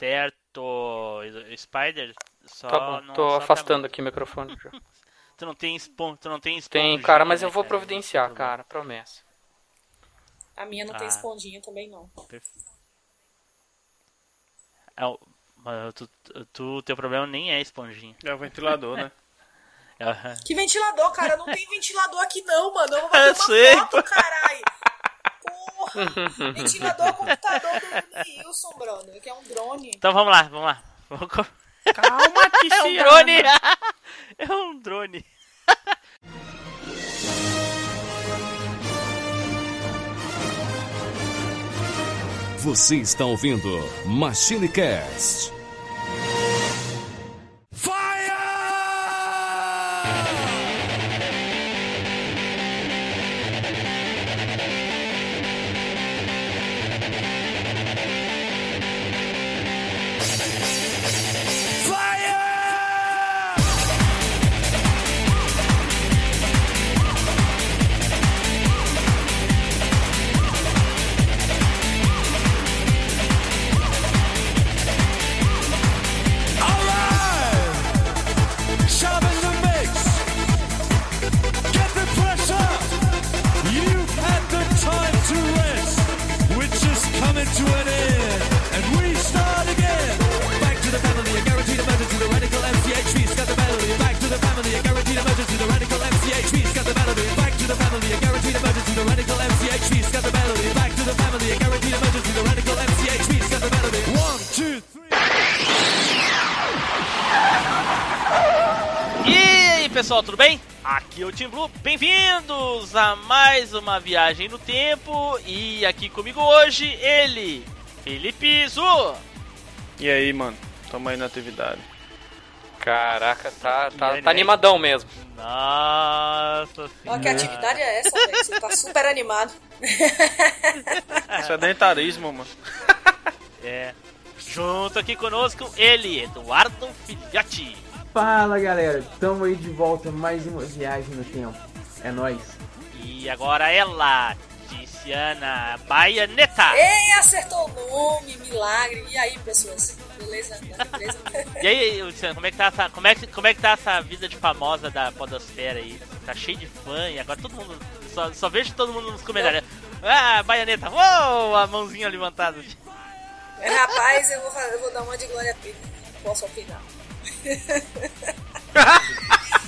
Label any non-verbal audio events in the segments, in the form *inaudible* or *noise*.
Certo, Spider, só Tá bom, não tô solta afastando muito. aqui o microfone. já. *laughs* Tu não tem espon... tu não tem Tem, esponjinha, cara, mas né, eu vou cara? providenciar, tem cara, promessa. A minha não Ah. tem esponjinha também, não. É, o- mas tu, tu, teu problema nem é esponjinha. É o ventilador, né? *laughs* Que ventilador, cara? Não tem ventilador aqui não, mano. Eu vou *laughs* Eu bater uma sei, foto, caralho. *laughs* Ventilador computador do Nilson, brother. Que é um drone. Então vamos lá, vamos lá. Vamos Calma, *laughs* É um drone! *laughs* É um drone. Você está ouvindo Machine Cast. Viagem no tempo. E aqui comigo hoje, ele, Felipe Zu. E aí, mano? Tamo aí na atividade. Caraca, tá, tá, aí, tá animadão mesmo. Nossa Ó, que senhora. atividade é essa, velho? Você tá super animado. *laughs* Sedentarismo, mano. *laughs* É. Junto aqui conosco, ele, Eduardo Filhote. Fala galera, tamo aí de volta mais uma viagem no tempo. É nóis. E agora ela, Tiziana Baianeta. Ei, acertou o nome, milagre. E aí, pessoas? Beleza? Beleza? *laughs* E aí, Luciano, como é que tá essa, como é que, como é que tá essa vida de famosa da podosfera aí? Tá cheio de fã e agora todo mundo, só, só vejo todo mundo nos comentários. Ah, Baianeta, uou, a mãozinha levantada. Rapaz, eu vou, eu vou dar uma de Glória Pires. Não posso opinar. *laughs*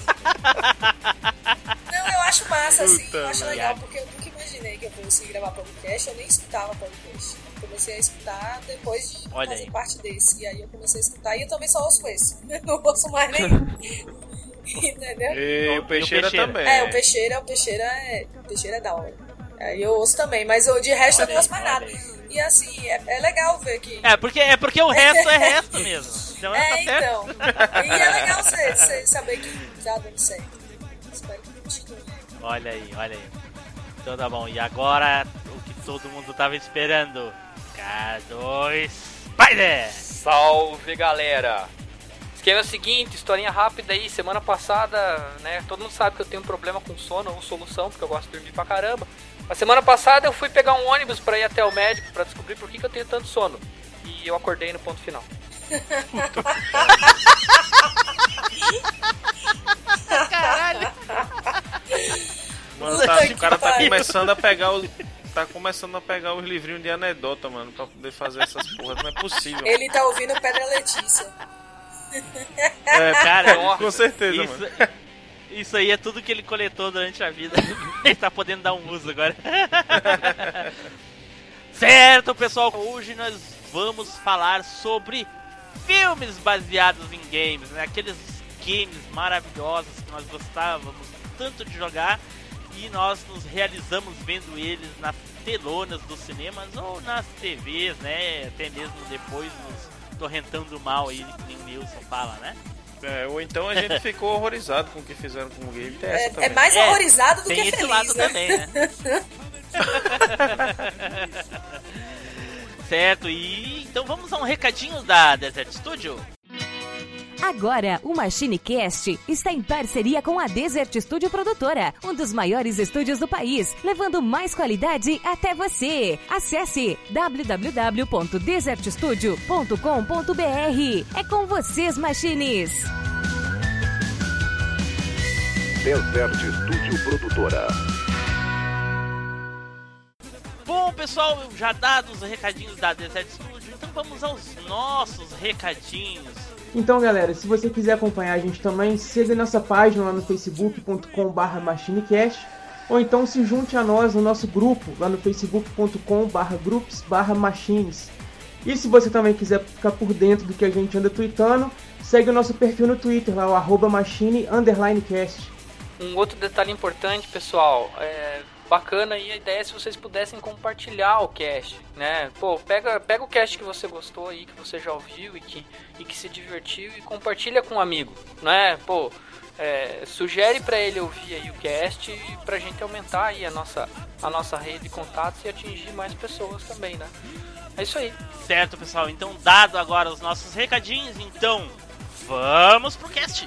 Não, eu acho massa, assim, eu acho legal, porque eu nunca imaginei que eu fosse gravar podcast, eu nem escutava podcast. Eu comecei a escutar depois de Olha fazer aí. parte desse. E aí eu comecei a escutar e eu também só ouço esse. *laughs* Não ouço mais nenhum. *laughs* Entendeu? E o Peixeira, Peixeira? também. É, o Peixeira, o Peixeira é. O Peixeira é da hora. Aí eu ouço também, mas eu, de resto eu não Olha ouço mais nada. olha E assim, é, é legal ver que. É, porque, é porque o resto é resto mesmo. *laughs* Então, tá É, certo. então. E é legal você, saber que tá dando certo. Espero que continue. Olha aí, olha aí. Então tá bom. E agora, o que todo mundo tava esperando. K2 Spider! Salve galera! Esquema é o seguinte, historinha rápida aí, semana passada, né? Todo mundo sabe que eu tenho um problema com sono ou solução, porque eu gosto de dormir pra caramba. A semana passada eu fui pegar um ônibus pra ir até o médico pra descobrir por que, que eu tenho tanto sono. E eu acordei no ponto final. Mano, Puta tá- que o cara tá começando a pegar os. Tá começando a pegar os livrinhos de anedota, mano, pra poder fazer essas porras. Não é possível. Ele tá ouvindo Pedra Letícia. É, *laughs* Cara, com certeza, isso, mano. Isso aí é tudo que ele coletou durante a vida. *laughs* ele tá podendo dar um uso agora. *laughs* certo, pessoal. Hoje nós vamos falar sobre filmes baseados em games, né? Aqueles games maravilhosos que nós gostávamos tanto de jogar e nós nos realizamos vendo eles nas telonas dos cinemas ou nas TVs, né? Até mesmo depois nos torrentando mal aí, que nem Nilson fala, né? É, ou então a gente ficou horrorizado com o que fizeram com o game. É, é mais É, horrorizado do Tem que esse feliz, lado né? também, né? *laughs* certo, e então vamos a um recadinho da Desert Studio. Agora, o MachineCast está em parceria com a Desert Studio Produtora, um dos maiores estúdios do país, levando mais qualidade até você. Acesse www.desertstudio.com.br. É com vocês, Machines! Desert Studio Produtora. Bom, pessoal, já dados os recadinhos da Desert Studio, então vamos aos nossos recadinhos. Então, galera, se você quiser acompanhar a gente também, siga nossa página lá no facebook.com.br machinecast ou então se junte a nós no nosso grupo lá no facebook.com.br groups/machines. E se você também quiser ficar por dentro do que a gente anda tweetando, segue o nosso perfil no Twitter, lá o arroba machine_cast. Um outro detalhe importante, pessoal, é bacana aí a ideia é se vocês pudessem compartilhar o cast, né? Pô, pega, pega o cast que você gostou aí, que você já ouviu e que, e que se divertiu e compartilha com um amigo, né? Pô, é, sugere para ele ouvir aí o cast e pra gente aumentar aí a nossa, a nossa rede de contatos e atingir mais pessoas também, né? É isso aí. Certo, pessoal. Então, dado agora os nossos recadinhos, então vamos pro cast.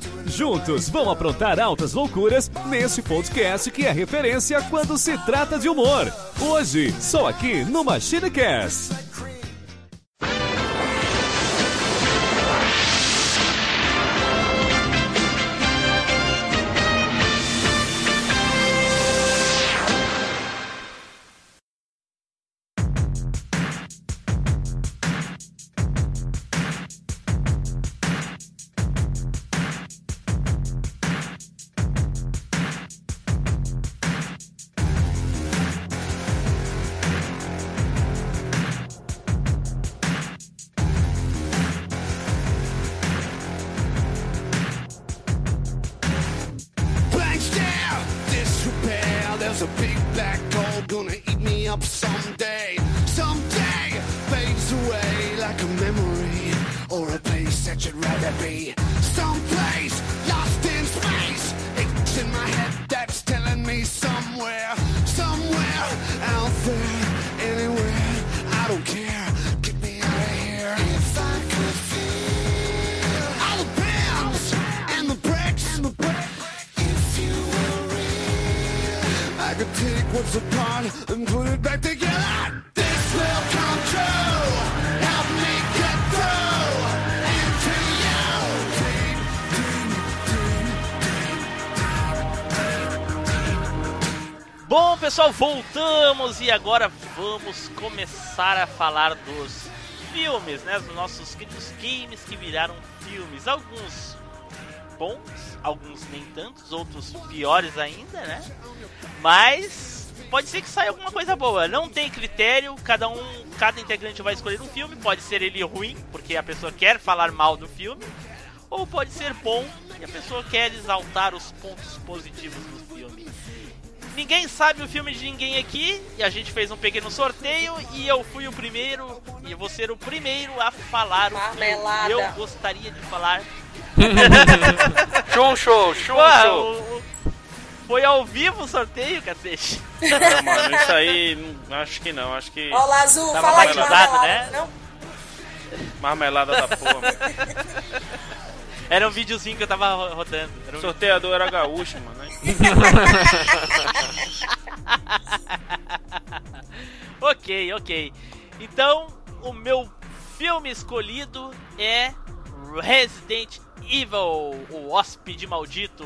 Juntos vão aprontar altas loucuras nesse podcast que é referência quando se trata de humor. Hoje, só aqui no MachineCast. Pessoal, voltamos e agora vamos começar a falar dos filmes, né? Dos nossos queridos games que viraram filmes. Alguns bons, alguns nem tantos, outros piores ainda, né? Mas pode ser que saia alguma coisa boa. Não tem critério, cada um, cada integrante vai escolher um filme. Pode ser ele ruim, porque a pessoa quer falar mal do filme, ou pode ser bom e a pessoa quer exaltar os pontos positivos do. Ninguém sabe o filme de ninguém aqui e a gente fez um pequeno sorteio e eu fui o primeiro e vou ser o primeiro a falar o Marmelada. filme. Eu gostaria de falar. *laughs* Show, show, show, Ué, show. o- o- foi ao vivo o sorteio, cacete. Não, mano, isso aí, acho que não. Acho que Ó, o Azul, fala de marmelada, né? não? marmelada da porra. mano. *laughs* Era um videozinho que eu tava ro- rodando. Era um- sorteador era gaúcho, mano. *laughs* ok, ok. Então, o meu filme escolhido é Resident Evil, o hóspede maldito.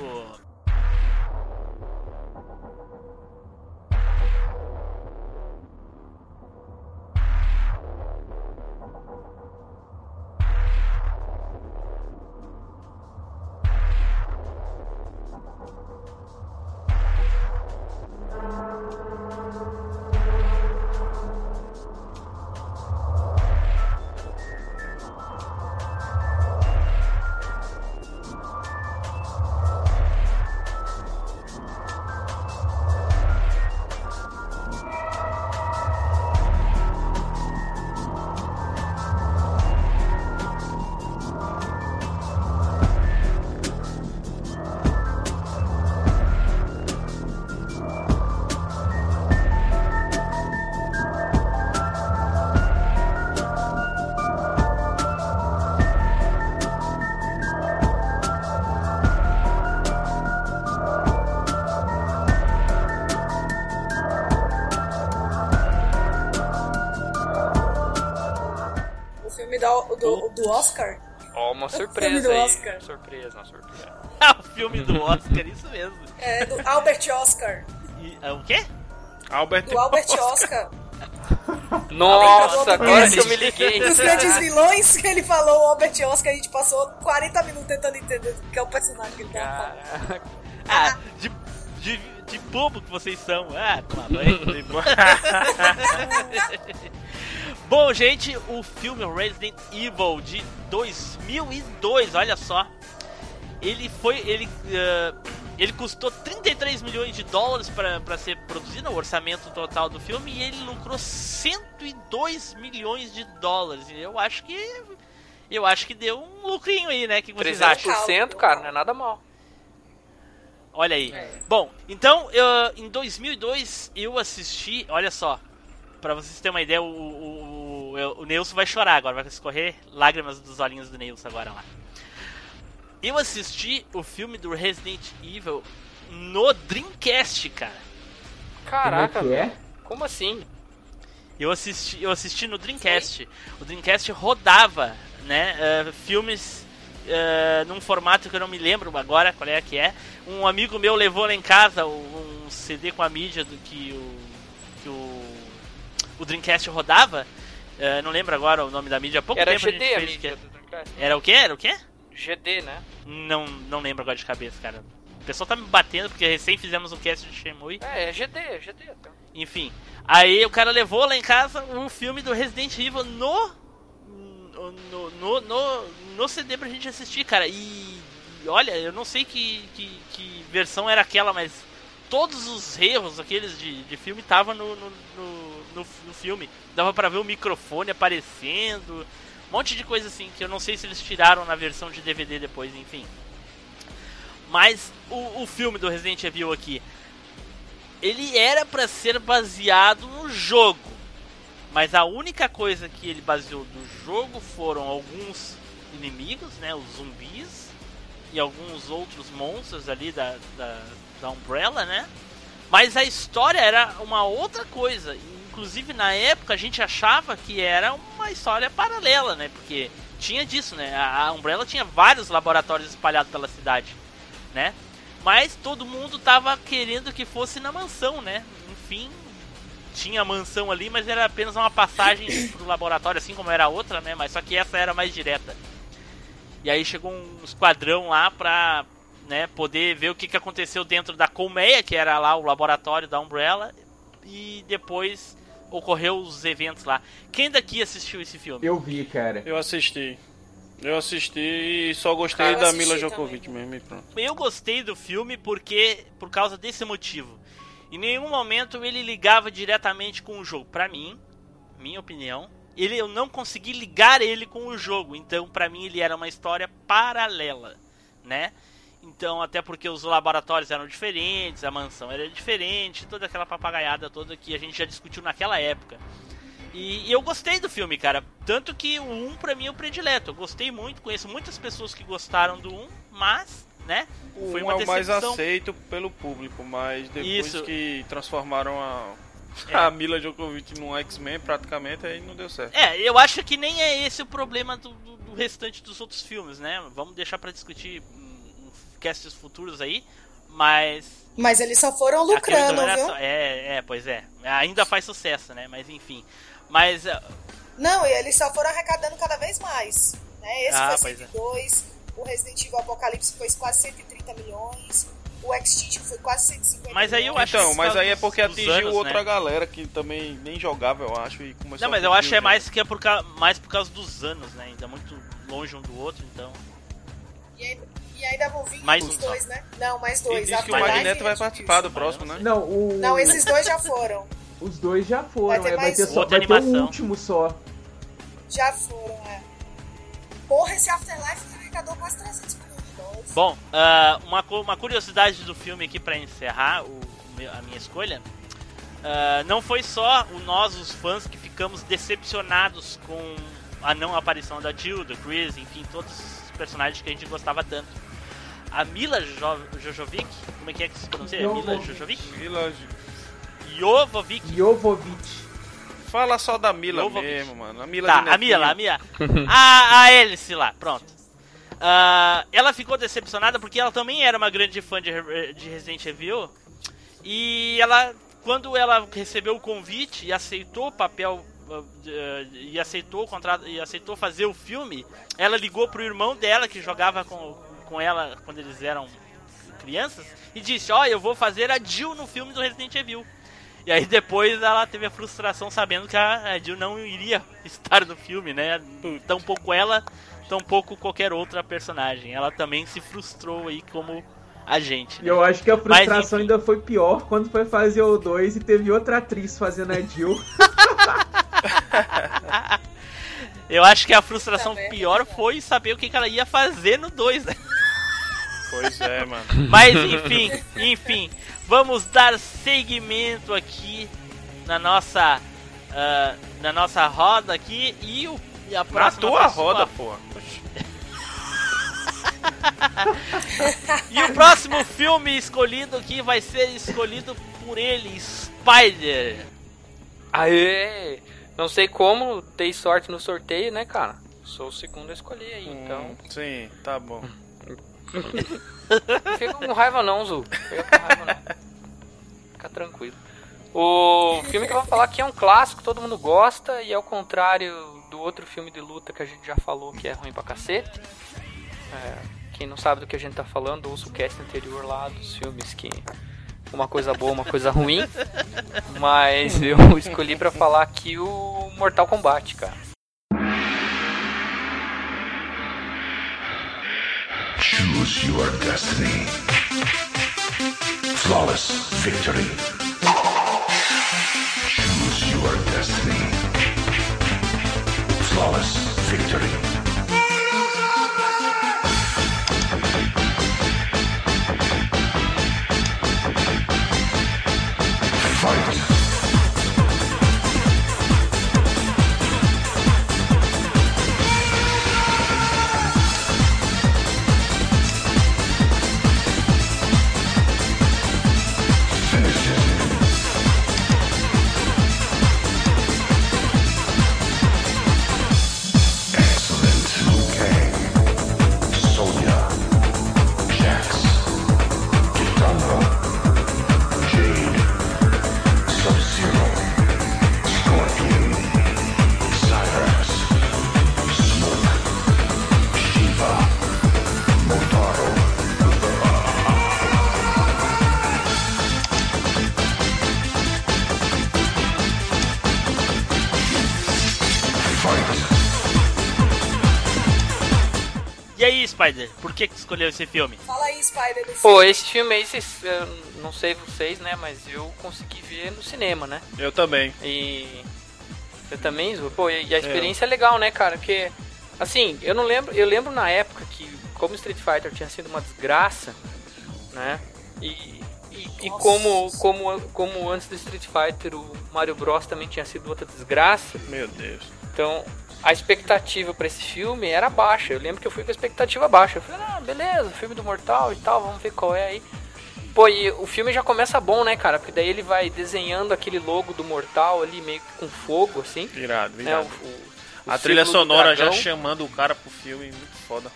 Do, Oscar. Ó, uma filme surpresa do aí. Oscar. Surpresa, uma surpresa. Ah, *laughs* o filme do Oscar, isso mesmo. É, do Albert Oscar. E, ah, o quê? Albert, Do Albert Oscar. Nossa, agora que eu me liguei. Dos grandes vilões que ele falou, o Albert Oscar, a gente passou 40 minutos tentando entender o que é o personagem que ele tava falando. Ah, de, de, de bobo que vocês são. Ah, toma *laughs* banho. *laughs* Bom, gente, o filme Resident Evil de 2002, olha só. Ele foi. Ele, ah, ele custou 33 milhões de dólares para ser produzido, o orçamento total do filme, e ele lucrou 102 milhões de dólares. Eu acho que. Eu acho que deu um lucrinho aí, né? O que vocês acham? 300%, cara, não é nada mal. Olha aí. Bom, então, eu- em 2002 eu assisti, olha só, pra vocês terem uma ideia, o, o, o, o vai chorar agora, vai escorrer lágrimas dos olhinhos do Neilson agora lá. Eu assisti o filme do Resident Evil no Dreamcast, cara. Caraca, Como é que é? velho. Como assim? Eu assisti, eu assisti no Dreamcast. O Dreamcast rodava, né, eh, filmes eh, num formato que eu não me lembro agora qual é que é. Um amigo meu levou lá em casa um CD com a mídia do que o que o, o Dreamcast rodava. Eh, não lembro agora o nome da mídia. Há pouco Era tempo a gente GD a fez mídia. Era o quê? Era o quê? GD, né? Não, não lembro agora de cabeça, cara. O pessoal tá me batendo porque recém fizemos um cast de Shenmue. É, é GD, é GD. então. Enfim, aí o cara levou lá em casa um filme do Resident Evil no no, no, no, no CD pra gente assistir, cara. E, e olha, eu não sei que, que, que versão era aquela, mas todos os erros aqueles de, de filme estavam no, no, no, no, no filme. Dava pra ver o microfone aparecendo, um monte de coisa assim, que eu não sei se eles tiraram na versão de DVD depois, enfim. Mas o, o filme do Resident Evil aqui, ele era pra ser baseado no jogo. Mas a única coisa que ele baseou do jogo foram alguns inimigos, né, os zumbis e alguns outros monstros ali da, da, da Umbrella, né? Mas a história era uma outra coisa. Inclusive na época a gente achava que era uma história paralela, né? Porque tinha disso, né? A Umbrella tinha vários laboratórios espalhados pela cidade, né? Mas todo mundo tava querendo que fosse na mansão, né? Enfim, tinha a mansão ali, mas era apenas uma passagem *coughs* pro laboratório, assim como era a outra, né? Mas só que essa era mais direta. E aí chegou um esquadrão lá pra né, poder ver o que, que aconteceu dentro da colmeia, que era lá o laboratório da Umbrella, e depois ocorreu os eventos lá. Quem daqui assistiu esse filme? Eu vi, cara. Eu assisti. Eu assisti e só gostei Cara, eu da Mila também. Djokovic mesmo e pronto. Eu gostei do filme porque por causa desse motivo. Em nenhum momento ele ligava diretamente com o jogo. Pra mim, minha opinião, ele eu não consegui ligar ele com o jogo. Então, pra mim ele era uma história paralela, né? Então, até porque os laboratórios eram diferentes, a mansão era diferente, toda aquela papagaiada toda que a gente já discutiu naquela época. E, e eu gostei do filme, cara. Tanto que o 1 pra mim é o predileto. Eu gostei muito, conheço muitas pessoas que gostaram do 1, mas, né? O Foi um é o mais aceito pelo público, mas depois Isso. que transformaram a, É. *laughs* a Mila Djokovic num X-Men praticamente, aí não deu certo. É, eu acho que nem é esse o problema do, do- do restante dos outros filmes, né? Vamos deixar pra discutir em casts futuros aí, mas. Mas eles só foram lucrando, viu? só- É, é, pois é. Ainda faz sucesso, né? Mas enfim. Mas. ah, Não, e eles só foram arrecadando cada vez mais. Né? Esse Ah, foi pois é. 102, o Resident Evil Apocalipse foi quase 130 milhões, o Extinction foi quase 150 Mas aí eu acho Então, que mas aí é porque dos atingiu anos, outra né? galera que também nem jogava, eu acho, e começou Não, mas a eu acho que é mais que é por, mais por causa dos anos, né? Ainda muito longe um do outro, então. E, ainda, e ainda vão vir Mais os um só. dois, né? Não, mais dois. diz que o Magneto vai participar do próximo, né? Não, o... Não, esses dois já foram. os dois já foram. Vai ter é, vai ter, um. só, vai ter o último só. Já foram, é. Porra, esse Afterlife arrecadou quase 300 milhões de dólares. Bom, ah, uma, uma curiosidade do filme aqui pra encerrar o, a minha escolha. ah, não foi só o nós, os fãs, que ficamos decepcionados com a não aparição da Jill, do Chris, enfim, todos os personagens que a gente gostava tanto. A Mila jo Jojovic, como é que é que se pronuncia? Mila. Jojovic? Mila Jovovic. Jovovich. Fala só da Mila Jovovich. mesmo, mano. A Mila Tá, a Mila, a Mila. *laughs* A, a Alice lá, pronto. Ah, ela ficou decepcionada porque ela também era uma grande fã de, de Resident Evil. E ela, quando ela recebeu o convite e aceitou o papel e aceitou o contrato e aceitou fazer o filme, ela ligou pro irmão dela que jogava com, com ela quando eles eram crianças e disse: "Ó, eu vou fazer a Jill no filme do Resident Evil". E aí depois ela teve a frustração sabendo que a Jill não iria *laughs* estar no filme, né? Tão pouco ela, tão pouco qualquer outra personagem. Ela também se frustrou aí como a gente. E eu acho que a Mas, frustração ainda foi pior quando foi fazer o 2 e teve outra atriz fazendo a Jill. *laughs* Eu acho que a frustração Também. pior foi saber o que, que ela ia fazer no 2, né? Pois é, mano. Mas enfim, enfim, vamos dar seguimento aqui na nossa ah, na nossa roda aqui e, o, e a Na próxima tua pessoa- roda, porra. Oxi. E o próximo filme escolhido aqui vai ser escolhido por ele, Spider. Aê! Não sei como, dei sorte no sorteio, né, cara? Sou o segundo a escolher aí, então. Hum, sim, tá bom. Não fica com raiva não, Zu. Fica com raiva não. Fica tranquilo. O filme que eu vou falar aqui é um clássico, todo mundo gosta, e ao contrário do outro filme de luta que a gente já falou que é ruim pra cacete. É, quem não sabe do que a gente tá falando, ouça o cast anterior lá dos filmes que uma coisa boa, uma coisa ruim. Mas *laughs* eu escolhi pra falar aqui o Mortal Kombat, cara. Choose your destiny. Flawless victory. Choose your destiny. Flawless victory. Spider, por que, que tu escolheu esse filme? Fala aí, Spider, Pô, filme. esse filme aí, vocês, eu não sei vocês, né, mas eu consegui ver no cinema, né? Eu também. E eu também, pô, e a experiência é legal, né, cara? Porque assim, eu não lembro, eu lembro na época que como Street Fighter tinha sido uma desgraça, né? E, e, e como como como antes do Street Fighter o Mario Bros também tinha sido outra desgraça, Meu Deus. então a expectativa pra esse filme era baixa. Eu lembro que eu fui com a expectativa baixa. Eu falei, ah, beleza, filme do Mortal e tal, vamos ver qual é aí. Pô, e o filme já começa bom, né, cara? Porque daí ele vai desenhando aquele logo do Mortal ali, meio que com fogo, assim. Irado, Né, irado. o- o- o A trilha sonora já chamando o cara pro filme, muito foda.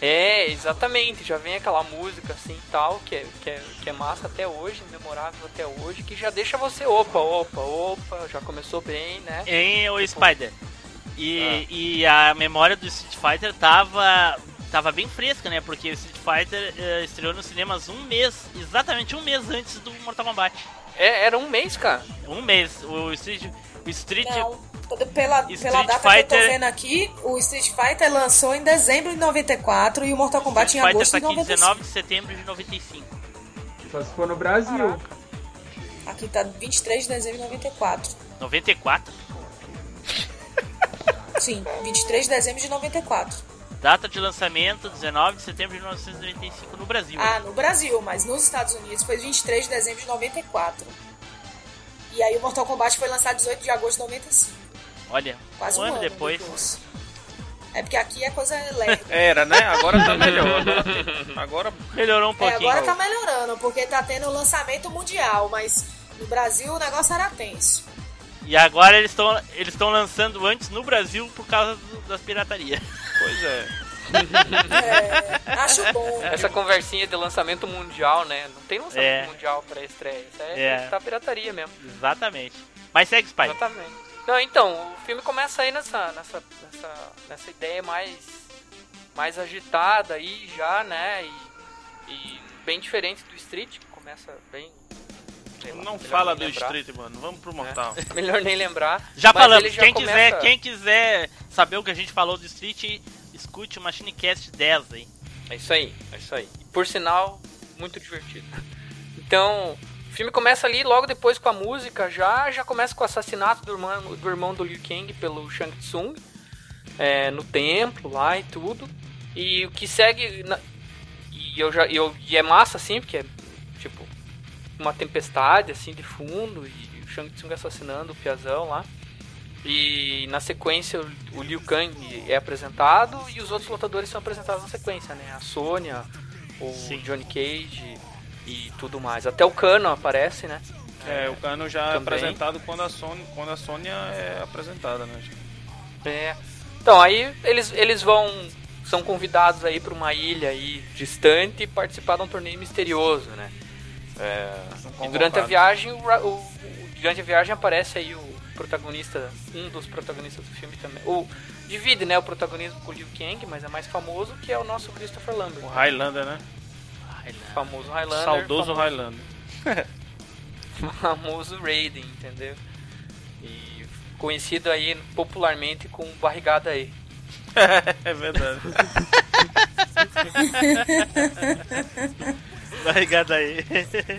É, exatamente. Já vem aquela música assim e tal, que é, que, é, que é massa até hoje, memorável até hoje, que já deixa você, opa, opa, opa, já começou bem, né? Em o Spider. E, e a memória do Street Fighter tava, tava bem fresca, né? Porque o Street Fighter eh, estreou nos cinemas um mês, exatamente um mês antes do Mortal Kombat. É, era um mês, cara. Um mês. O Street. O Street. Não, pela, Street pela data que eu Fighter- tô vendo aqui, o Street Fighter lançou em dezembro de 94 e o Mortal Kombat em Street Fighter agosto tá de aqui 95. 19 de setembro de 95. Só se for no Brasil. Aqui tá 23 de dezembro de 94. 94? *laughs* Sim, 23 de dezembro de 94. Data de lançamento 19 de setembro de 1995 no Brasil. Ah, no Brasil, mas nos Estados Unidos foi 23 de dezembro de 94. E aí o Mortal Kombat foi lançado 18 de agosto de 95. Olha, Quase um um, ano ano depois. É porque aqui é coisa leve. *laughs* Era, né? Agora tá *laughs* melhor. Agora, Melhorou um É, pouquinho. agora tá melhorando, porque tá tendo lançamento mundial, mas no Brasil o negócio era tenso. E agora eles estão eles estão lançando antes no Brasil por causa do, das pirataria. Pois é. É, acho bom. Essa conversinha de lançamento mundial, né? Não tem lançamento É. mundial pra estreia. Isso é, É. tá pirataria mesmo. Exatamente. Mas segue, Spy. Exatamente. Não, então, o filme começa aí nessa, nessa, nessa, nessa ideia mais, mais agitada aí já, né? E, e bem diferente do Street, que começa bem. lá, Não fala do lembrar. Street, mano. Vamos pro Mortal. *laughs* Melhor nem lembrar. Já falamos. já quem, começa- quiser, quem quiser saber o que a gente falou do Street, escute o MachineCast 10 aí. É isso aí, é isso aí. Por sinal, muito divertido. Então, o filme começa ali logo depois com a música, já já começa com o assassinato do irmão do, irmão do Liu Kang pelo Shang Tsung é, no templo lá e tudo. E o que segue na- e eu já eu, e é massa assim, porque é tipo uma tempestade assim de fundo e o Shang Tsung assassinando o Piazão lá. E na sequência o- Liu Kang é apresentado e os outros lutadores são apresentados na sequência, né? A Sônia, o Johnny Cage e tudo mais. Até o Kano aparece, né? É, o Cano já é Também. apresentado quando a Sônia, quando a Sônia é apresentada, né? É. Então, aí eles, eles vão. São convidados aí para uma ilha aí distante e participar de um torneio misterioso, né? É, e durante a viagem, o- o- durante a viagem aparece aí o protagonista, um dos protagonistas do filme também. O, divide, né, o protagonismo com o Liu Kang, mas é mais famoso que é o nosso Christopher Lambert. O Highlander, né? Famoso Highlander. Saudoso famoso- Highlander. *laughs* famoso Raiden, entendeu? E conhecido aí popularmente com Barrigada aí. *laughs* é verdade. *laughs* Obrigado aí.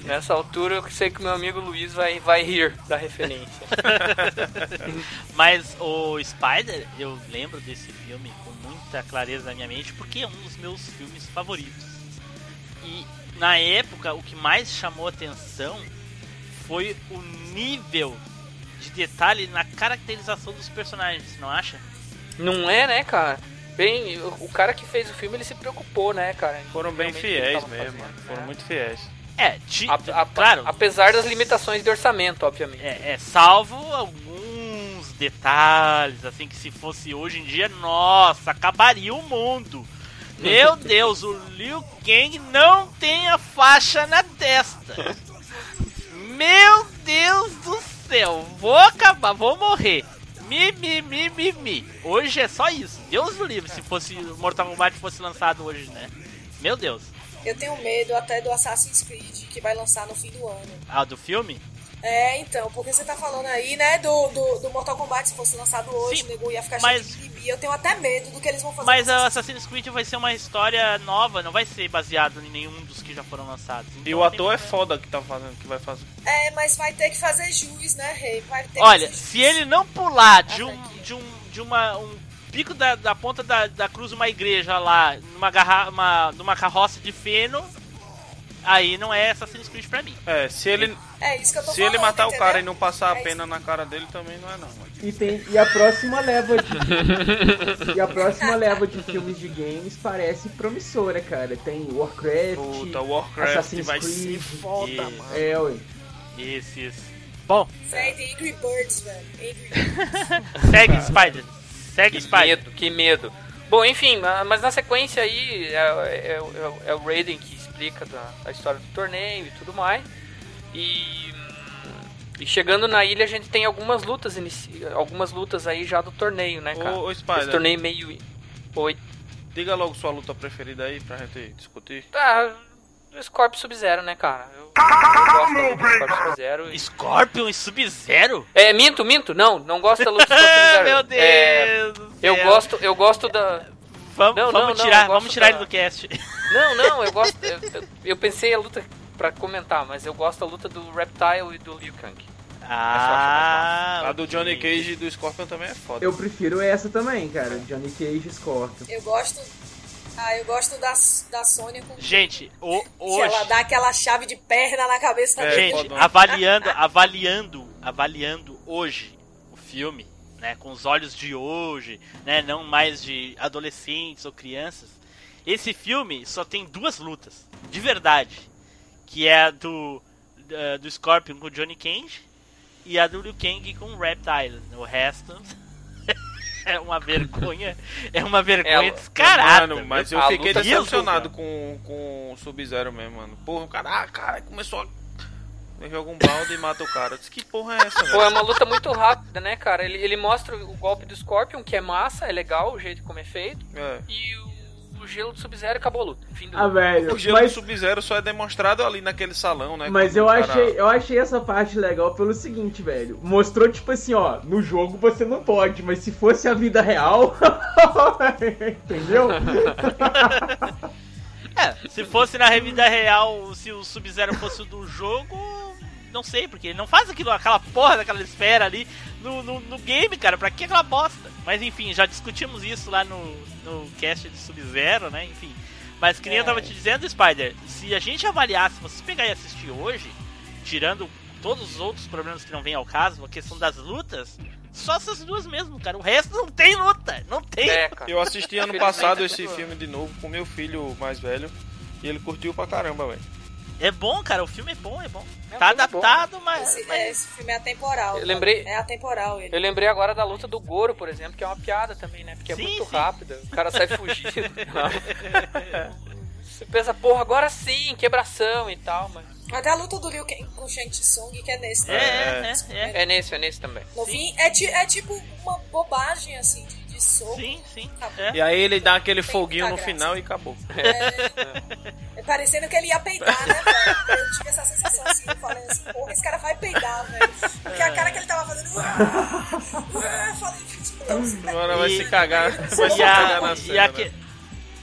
Nessa altura eu sei que meu amigo Luiz vai, vai rir da referência. Mas o Spider, eu lembro desse filme com muita clareza na minha mente, porque é um dos meus filmes favoritos. E na época, o que mais chamou atenção foi o nível de detalhe na caracterização dos personagens, não acha? Não é, né, cara? Bem, o, cara que fez o filme ele se preocupou, né, cara? Foram bem fiéis mesmo, fazendo. Foram né? muito fiéis. É, ti- A- a- claro. Apesar das limitações de orçamento, obviamente. É, é, salvo alguns detalhes, assim, que se fosse hoje em dia, nossa, acabaria o mundo. Meu Deus, o Liu Kang não tem a faixa na testa. Meu Deus do céu, vou acabar, vou morrer. Mi, mi, mi, mi, mi. Hoje é só isso. Deus do livre se fosse Mortal Kombat fosse lançado hoje, né? Meu Deus. Eu tenho medo até do Assassin's Creed que vai lançar no fim do ano. Ah, do filme? É, então, porque você tá falando aí, né, do, do, do Mortal Kombat, se fosse lançado hoje, Sim, o nego ia ficar mas- cheio de mimimi. Eu tenho até medo do que eles vão fazer. Mas Assassin's Creed vai ser uma história nova, não vai ser baseado em nenhum dos que já foram lançados. E Então o tem ator é foda que tá fazendo, que vai fazer. É, mas vai ter que fazer jus, né, Rei? Vai ter que Olha, fazer se ele não pular de Ah, um, tá de um, de uma, um pico da, da ponta da, da cruz de uma igreja lá, numa, garra, uma, numa carroça de feno, aí não é Assassin's Creed pra mim. É, se ele, É isso que eu tô se falando. ele matar o entendeu? cara e não passar a É pena na cara dele, também não é não. mano. E, tem, e a próxima leva de. *laughs* e a próxima leva de filmes de games parece promissora, cara. Tem Warcraft. Puta, Warcraft Assassin's vai Creed. ser foda, mano. É, ué. Isso, isso. Bom, tem Angry Birds, velho. Angry Birds. *laughs* segue Spider. Segue Que Spider. medo, que medo. Bom, enfim, ma- mas na sequência aí é, é- é o- é o Raiden que explica da, da história do torneio e tudo mais. E, e chegando na ilha a gente tem algumas lutas inici algumas lutas aí já do torneio, né, cara? Ô, ô, Spider. Esse torneio meio Oi. Diga logo sua luta preferida aí pra gente discutir. Ah, o Scorpio Sub-Zero, né, cara? Eu, eu gosto da luta do Scorpio Sub-Zero. e- Scorpion e Sub-Zero? É, minto, minto. Não, não gosto da luta do Scorpio *laughs* Sub-Zero. Meu Deus É, do eu céu. gosto, eu gosto da Vamos, Não, vamos não, não, tirar, eu vamos tirar da- ele do cast. Não, não, eu *laughs* gosto. Eu, eu- pensei a luta pra comentar, mas eu gosto da luta do Reptile e do Liu Kang. Ah, A do. Johnny Cage e do Scorpion também é foda. Eu prefiro essa também, cara. Johnny Cage e Scorpion. Eu gosto. Ah, eu gosto da, da Sônia com. Gente, o, hoje. ela dá aquela chave de perna na cabeça É, dele. Gente, avaliando, avaliando, avaliando hoje o filme, né, com os olhos de hoje, né, não mais de adolescentes ou crianças. Esse filme só tem duas lutas, de verdade, que é a do eh, do Scorpion com o Johnny Cage e a do Liu Kang com Reptile. O resto *laughs* é uma vergonha. É uma vergonha É, descarada. Mano, mas eu fiquei é decepcionado com, com o Sub-Zero mesmo, mano. Porra, o cara, ah, cara, começou a. Joga um balde e mata o cara. Eu disse, que porra é essa, Pô, velho? é uma luta muito rápida, né, cara? Ele, ele mostra o golpe do Scorpion, que é massa, é legal o jeito como é feito. É. E o, o gelo do Sub-Zero acabou a luta. Fim do Ah, velho. O gelo Mas, do Sub-Zero só é demonstrado ali naquele salão, né? mas eu cara- achei, eu achei essa parte legal pelo seguinte, velho. Mostrou, tipo assim, ó, no jogo você não pode, mas se fosse a vida real. *laughs* Entendeu? É, se fosse na vida real, se o Sub-Zero fosse o do jogo, não sei, porque ele não faz aquilo, aquela porra daquela esfera ali no, no, no game, cara, pra que aquela bosta? Mas enfim, já discutimos isso lá no, no cast de Sub-Zero, né, enfim. Mas que nem eu tava te dizendo, Spider, se a gente avaliasse, se você pegar e assistir hoje, tirando todos os outros problemas que não vêm ao caso, a questão das lutas, só essas duas mesmo, cara. O resto não tem luta, não tem. É. Eu assisti ano passado é esse filme de novo com meu filho mais velho. E ele curtiu pra caramba, velho. É bom, cara, o filme é bom, é bom. É, tá o filme é bom. adaptado, mas... Esse, mas- é, esse filme é atemporal. Eu lembrei- É atemporal ele. Eu lembrei agora da luta do Goro, por exemplo, que é uma piada também, né? Porque é Sim, muito sim. rápida, o cara sai *laughs* fugindo. Você pensa, porra, agora sim, quebração e tal, mas. Até a luta do Liu Kang com o Shang Tsung, que é nesse. É, né? é, é, É nesse, é nesse também. No fim, é, ti- é tipo uma bobagem, assim, de soco. Sim, sim. É. E aí ele dá aquele Tem foguinho no graça. final e acabou. *laughs* É parecendo que ele ia peidar, né, velho? Eu tive essa sensação assim, eu falei assim, porra, esse cara vai peidar, velho. Porque a cara que ele tava fazendo. "Ah", Eu falei, Deus, Agora vai se cagar. Vai se cagar na e cena. aque-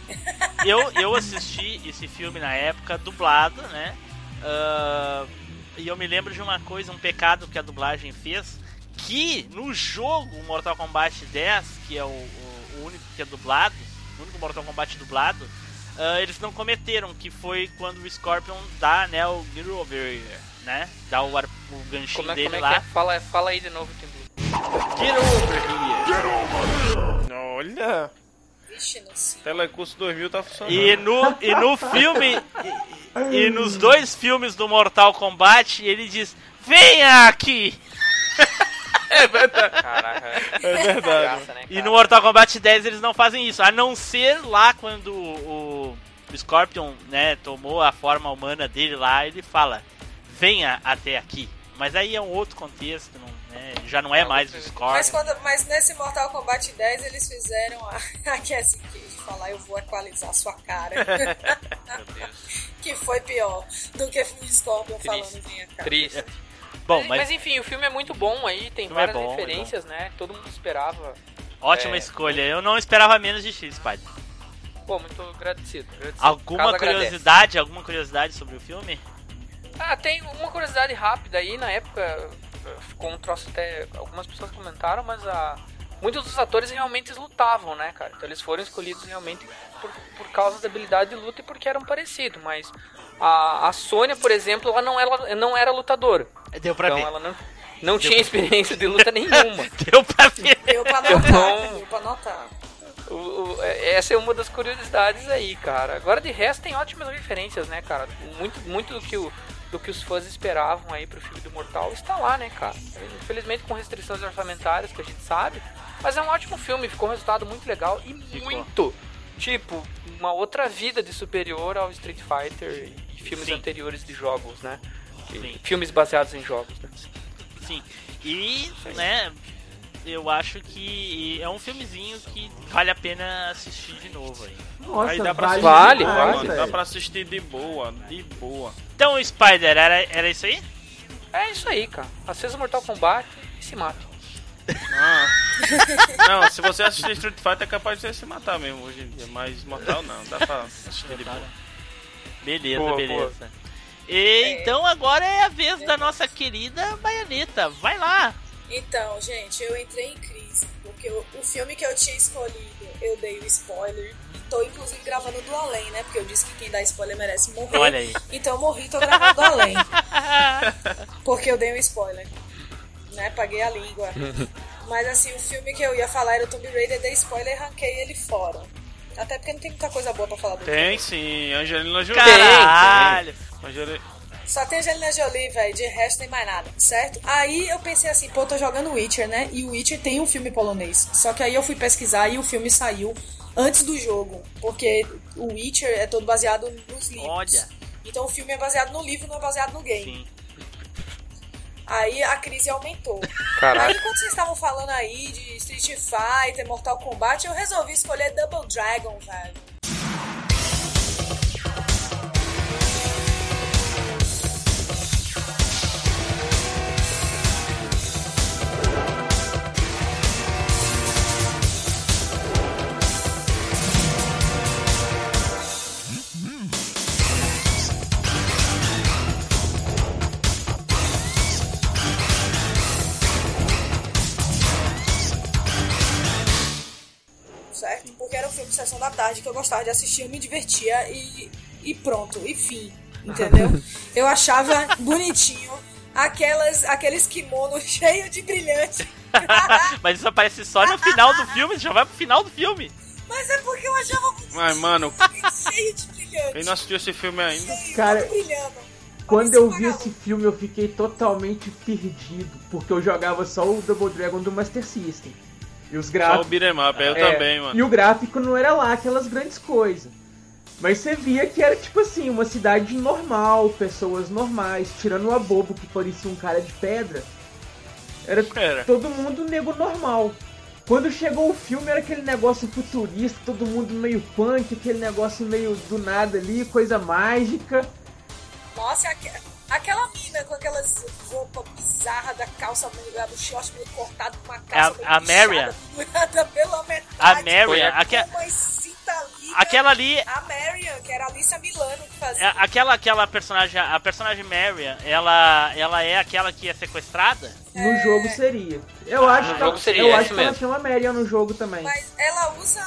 né? eu, eu assisti esse filme na época dublado, né? Ah, e eu me lembro de uma coisa, um pecado que a dublagem fez, que no jogo Mortal Kombat 10, que é o, o- o único que é dublado, o único Mortal Kombat dublado, ah, eles não cometeram, que foi quando o Scorpion dá, né, o Get Over, né? Dá o, ar- o ganchinho Como é, dele como é lá. que é? Fala, fala aí de novo, Tim Blue. Get over here. Olha, Vixe, não sei. Telecurso 2000 tá funcionando. E no, e no filme. E, e nos dois filmes do Mortal Kombat, ele diz: Venha aqui! *laughs* Caraca, É verdade. graça, né, E no Mortal Kombat 10 eles não fazem isso, a não ser lá quando o, o Scorpion né, tomou a forma humana dele lá, ele fala: Venha até aqui. Mas aí é um outro contexto, não, né, já não é mais o Mas, Scorpion. quando, mas nesse Mortal Kombat 10 eles fizeram a, *laughs* a Cassie Cage falar eu vou equalizar sua cara. *laughs* que foi pior do que o Scorpion falando minha cara. Triste. Bom, mas... mas enfim, o filme é muito bom aí, tem é várias bom, é referências, né? Todo mundo esperava. ótima é. escolha. Eu não esperava menos de X, Spider. Pô, muito agradecido. agradecido. Alguma agradece. curiosidade, alguma curiosidade sobre o filme? Ah, tem uma curiosidade rápida aí, na época ficou um troço até. Algumas pessoas comentaram, mas a. Muitos dos atores realmente lutavam, né, cara? Então eles foram escolhidos realmente por, por causa da habilidade de luta e porque eram parecidos. Mas a, a Sônia, por exemplo, ela não era, não era lutadora. Deu pra então ver. ela não, não tinha experiência de luta nenhuma. *laughs* Deu pra ver. Deu pra notar, Então- deu pra notar. O- o- é- essa é uma das curiosidades aí, cara. Agora de resto tem ótimas referências, né, cara? Muito, muito do que, o, do que os fãs esperavam aí pro filme do Mortal está lá, né, cara? Infelizmente com restrições orçamentárias que a gente sabe, mas é um ótimo filme, ficou um resultado muito legal e muito, tipo, uma outra vida de superior ao Street Fighter e filmes Sim. anteriores de jogos, né? E Sim. Filmes baseados em jogos, né? Sim. E, né, eu acho que é um filmezinho que vale a pena assistir de novo aí. Nossa, Aí dá pra vale, Vale, vale. Dá pra assistir de boa, de boa. Então, Spider, era, era isso aí? É isso aí, cara. Acesa Mortal Kombat e se mata. Ah. Não, se você assistir Street Fighter é capaz de você se matar mesmo hoje em dia, mas Mortal não, dá pra assistir de boa. Beleza, Boa, beleza. E, então agora é a vez da nossa querida Baianeta. Vai lá. Então, gente, eu entrei em crise, porque o, o filme que eu tinha escolhido, eu dei o spoiler. E tô inclusive gravando do além, né? Porque eu disse que quem dá spoiler merece morrer. Olha aí. Então eu morri e tô gravando do além. *laughs* Porque eu dei um spoiler. Né? Paguei a língua. *laughs* Mas assim, o filme que eu ia falar era o Tomb Raider, dei spoiler e ranquei ele fora. Até porque não tem muita coisa boa pra falar do filme. Tem sim, Angelina Jolie. Caralho. Angeli- Só tem Angelina Jolie, velho. De resto tem mais nada, certo? Aí eu pensei assim, pô, tô jogando Witcher, né? E o Witcher tem um filme polonês. Só que aí eu fui pesquisar e o filme saiu antes do jogo. Porque o Witcher é todo baseado nos livros. Olha. Então o filme é baseado no livro, não é baseado no game. Sim. Aí a crise aumentou. Caraca. Aí quando vocês estavam falando aí de Street Fighter, Mortal Kombat, eu resolvi escolher Double Dragon, velho. Da tarde que eu gostava de assistir, eu me divertia e, e pronto, e fim, entendeu? *laughs* eu achava bonitinho aquelas, aqueles kimonos *laughs* cheios de brilhante. *laughs* Mas isso aparece só no final do filme, já vai pro final do filme. Mas é porque eu achava muito Mas, mano, cheio de brilhante. quem não assistiu esse filme ainda? Cara, todo brilhando. Quando eu vi esse filme, eu fiquei totalmente perdido. Porque eu jogava só o Double Dragon do Master System. E os Só o gráficos. beat'em up, eu É, também, mano. E o gráfico não era lá aquelas grandes coisas. Mas você via que era tipo assim, uma cidade normal, pessoas normais, tirando o Abobo que parecia um cara de pedra. Era Era. todo mundo nego normal. Quando chegou o filme era aquele negócio futurista, todo mundo meio punk, aquele negócio meio do nada ali, coisa mágica. Nossa, aquela mina com aquelas roupas bizarras da calça meio, do short meio cortado com uma calça meio a bichada, Marian. pendurada pela metade. A Marian, com aque- uma cinta liga. aquela ali, A Marian, que era a Alicia Milano que fazia. é, aquela, aquela personagem, a personagem Marian, ela, ela é aquela que é sequestrada? No jogo seria. Eu acho no que, jogo ela, seria eu acho que ela chama Marian no jogo também. Mas ela usa.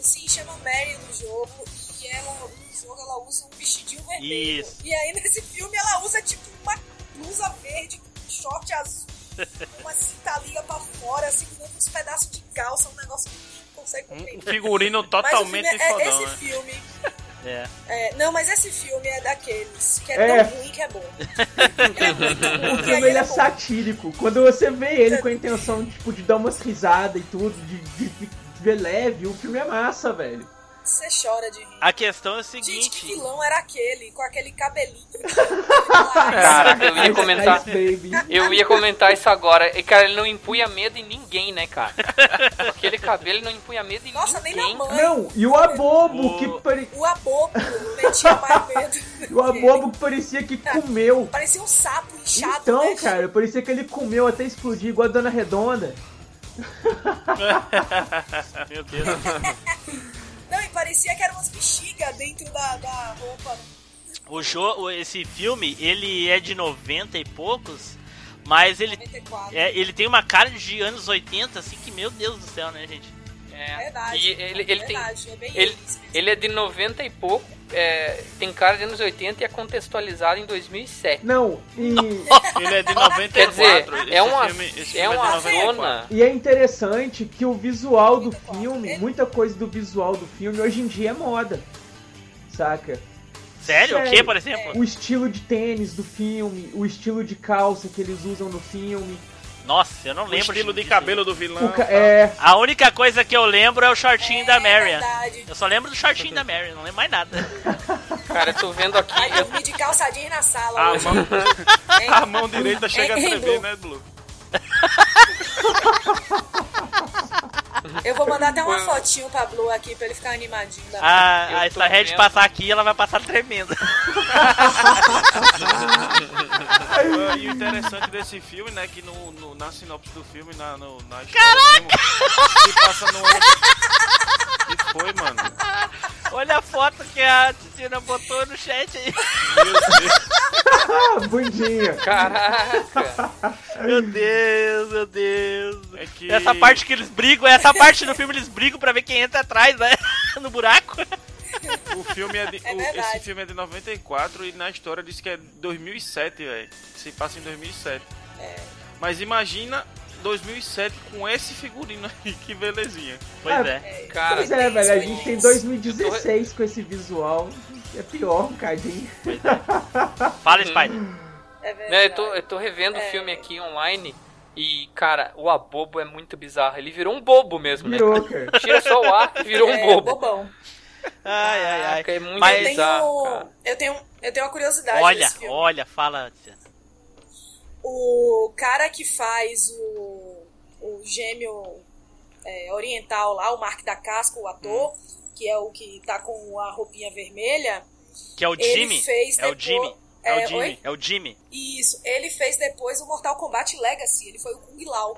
Sim, chama Marian no jogo. E ela, ela usa um vestidinho vermelho. Isso. E aí, nesse filme, ela usa tipo uma blusa verde, com short azul, *laughs* uma cinta liga pra fora, segurando uns pedaços de calça, um negócio que não consegue Um compreender. figurino *laughs* Mas o totalmente filme é, fodão, esse né? filme. *laughs* É. é, não, mas esse filme é daqueles que é, É. tão ruim que é bom. Ele é muito O ruim e filme aí ele é é bom. satírico. Quando você vê ele com a intenção tipo, de dar umas risadas e tudo, de, de- de ver leve, o filme é massa, velho. Você chora de rir. A questão é o Gente, que seguinte, vilão era aquele? Com aquele cabelinho. *laughs* Caraca, eu ia comentar. Eu ia comentar isso agora. E, cara, ele não impunha medo em ninguém, né, cara? Aquele cabelo ele não impunha medo em Nossa, nem ninguém. na mãe. Não, e o Abobo, O- que pare... O abobo metia mais medo. *laughs* o Abobo que parecia que comeu. Parecia um sapo inchado, Então, né? cara, parecia que ele comeu até explodir igual a Dona Redonda. *laughs* meu Deus. Não, e parecia que eram umas bexigas dentro da, da roupa. O jogo, esse filme, ele é de 90 e poucos, mas ele 94. é, ele tem uma cara de anos 80, assim que meu Deus do céu, né, gente? É, Verdade. e ele, ele tem. verdade, é bem Ele, ele é de 90 e pouco, é, tem cara de anos 80 e é contextualizado em 2007. Não, e, *laughs* Ele é de 94. Quer dizer, esse é uma, filme, é filme uma de 94. zona. e é interessante que o visual do 94. filme, muita coisa do visual do filme hoje em dia é moda. Saca? Sério? O que, Sério. por exemplo? O estilo de tênis do filme, o estilo de calça que eles usam no filme. Nossa, eu não O lembro. estilo de disso. cabelo do vilão. O ca- é, A única coisa que eu lembro é o shortinho da É Marian. verdade. Eu só lembro do shortinho da Marian, não lembro mais nada. *laughs* Cara, eu tô vendo aqui. Vai eu- dormir de calça jeans na sala A mão, *laughs* a mão direita chega a tremer, né, Blue? *laughs* Eu vou mandar até uma fotinho pra Blue aqui pra ele ficar animadinho. Da A, Eu a Starhead passar aqui, ela vai passar tremendo. Ah, *laughs* E o interessante desse filme, né, que no, no- na sinopse do filme, na, no, na história mesmo, se passa no que foi, mano? Olha a foto que a Titina botou no chat aí. Meu Deus. Ah, bundinha. Caraca! Meu Deus, meu Deus. É que... Essa parte que eles brigam, essa parte do filme eles brigam pra ver quem entra atrás, né? *laughs* No buraco. O filme é de, É o- esse filme é de 94 e na história diz que é 2007, velho. Se passa em 2007. É. Mas imagina 2007 com esse figurino aí, que belezinha. Pois Ah, é. Cara, Pois é, velho, a gente tem 2016 com esse visual. É pior um cadinho. *laughs* Fala, Spider. É verdade. Né, eu, tô, eu tô revendo o É. filme aqui online e, cara, o abobo é muito bizarro. Ele virou um bobo mesmo, Virou, né? cara. Tira só o ar e *laughs* virou um É, bobo. bobão. Ai, ai, ai. É muito Mas- Eu tenho, bizarro, eu tenho, eu tenho uma curiosidade Olha, desse filme. olha, fala. O cara que faz o, o gêmeo é, oriental lá, o Mark da Casca, o ator, que é o que tá com a roupinha vermelha, Que é o ele Jimmy. fez É o Jimmy. É, É, o Jimmy. oi? É o Jimmy. Isso, ele fez depois o Mortal Kombat Legacy, ele foi o Kung Lao.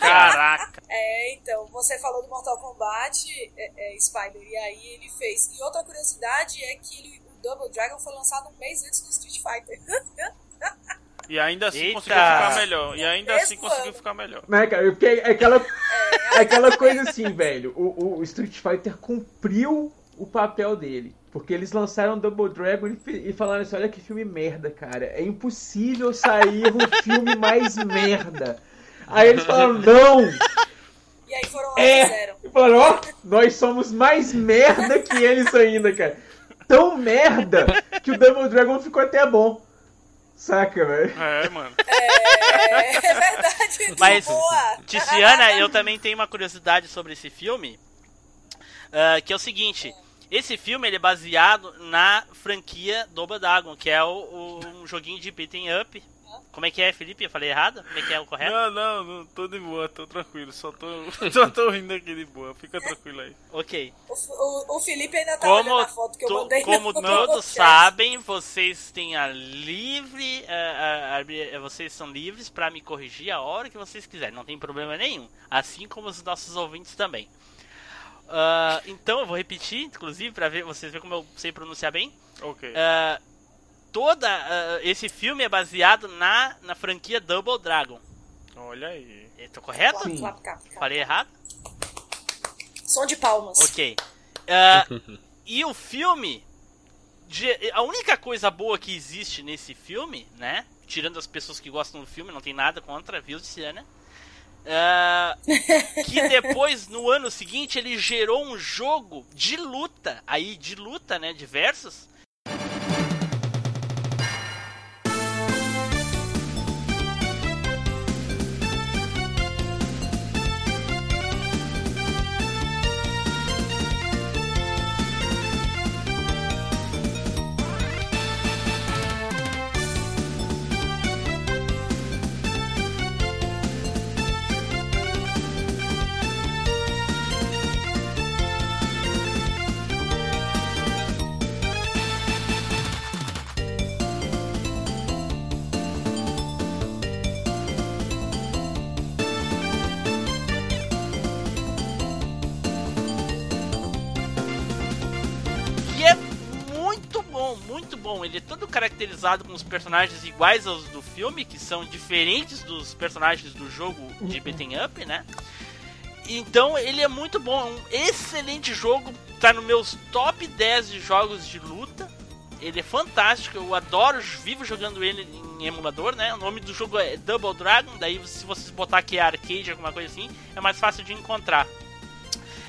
Caraca. *laughs* É, então, você falou do Mortal Kombat, é, é, Spider, e aí ele fez. E outra curiosidade é que ele- o Double Dragon foi lançado um mês antes do Street Fighter. *laughs* E ainda assim Eita. conseguiu ficar melhor. E ainda assim conseguiu ficar melhor. Mas, cara, porque é aquela, é aquela coisa assim, velho. O, o Street Fighter cumpriu o papel dele. Porque eles lançaram Double Dragon e, e falaram assim: olha que filme merda, cara. É impossível sair um filme mais merda. Aí eles falaram: não! E aí foram lá e É! fizeram. E falaram: ó, nós somos mais merda que eles ainda, cara. Tão merda que o Double Dragon ficou até bom. Saca, velho? É, mano. É, é verdade. Mas, boa. Tiziana, eu também tenho uma curiosidade sobre esse filme. ah, que é o seguinte. Esse filme ele é baseado na franquia Double Dragon, que é o, o- um joguinho de beating up. Como é que é, Felipe? Eu falei errado? Como é que é o correto? Não, não, não, tô de boa, tô tranquilo. Só tô, *laughs* só tô rindo aqui de boa. Fica tranquilo aí. Ok. O, o- o Felipe ainda tá Como, olhando a foto que eu mandei como *laughs* todos sabem, vocês têm a livre. ah, ah, ah, vocês são livres para me corrigir a hora que vocês quiserem, não tem problema nenhum. Assim como os nossos ouvintes também. Ah, então eu vou repetir, inclusive, para ver vocês verem como eu sei pronunciar bem. Ok. Ah, toda ah, esse filme é baseado na, na franquia Double Dragon. Olha aí. Eu Tô correto? Clap. Falei errado? Som de palmas. Ok. Ah, *laughs* e o filme. de- a única coisa boa que existe nesse filme, né? Tirando as pessoas que gostam do filme, não tem nada contra, viu, Luciana? Ah, que *laughs* depois, no ano seguinte, ele gerou um jogo de luta. Aí, de luta, né? De versus. Caracterizado com os personagens iguais aos do filme, que são diferentes dos personagens do jogo de beating up, né? Então ele é muito bom, é um excelente jogo, tá nos meus top 10 de jogos de luta. Ele é fantástico, eu adoro, vivo jogando ele em emulador, né? O nome do jogo é Double Dragon, daí se vocês botar aqui arcade, alguma coisa assim, é mais fácil de encontrar.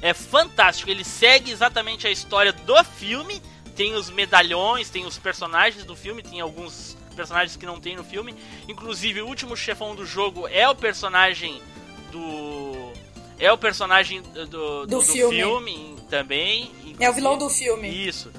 É fantástico, ele segue exatamente a história do filme. Tem os medalhões, tem os personagens do filme, tem alguns personagens que não tem no filme. Inclusive, o último chefão do jogo é o personagem do. É o personagem do, do, Do filme. filme também. É o vilão do filme. Isso.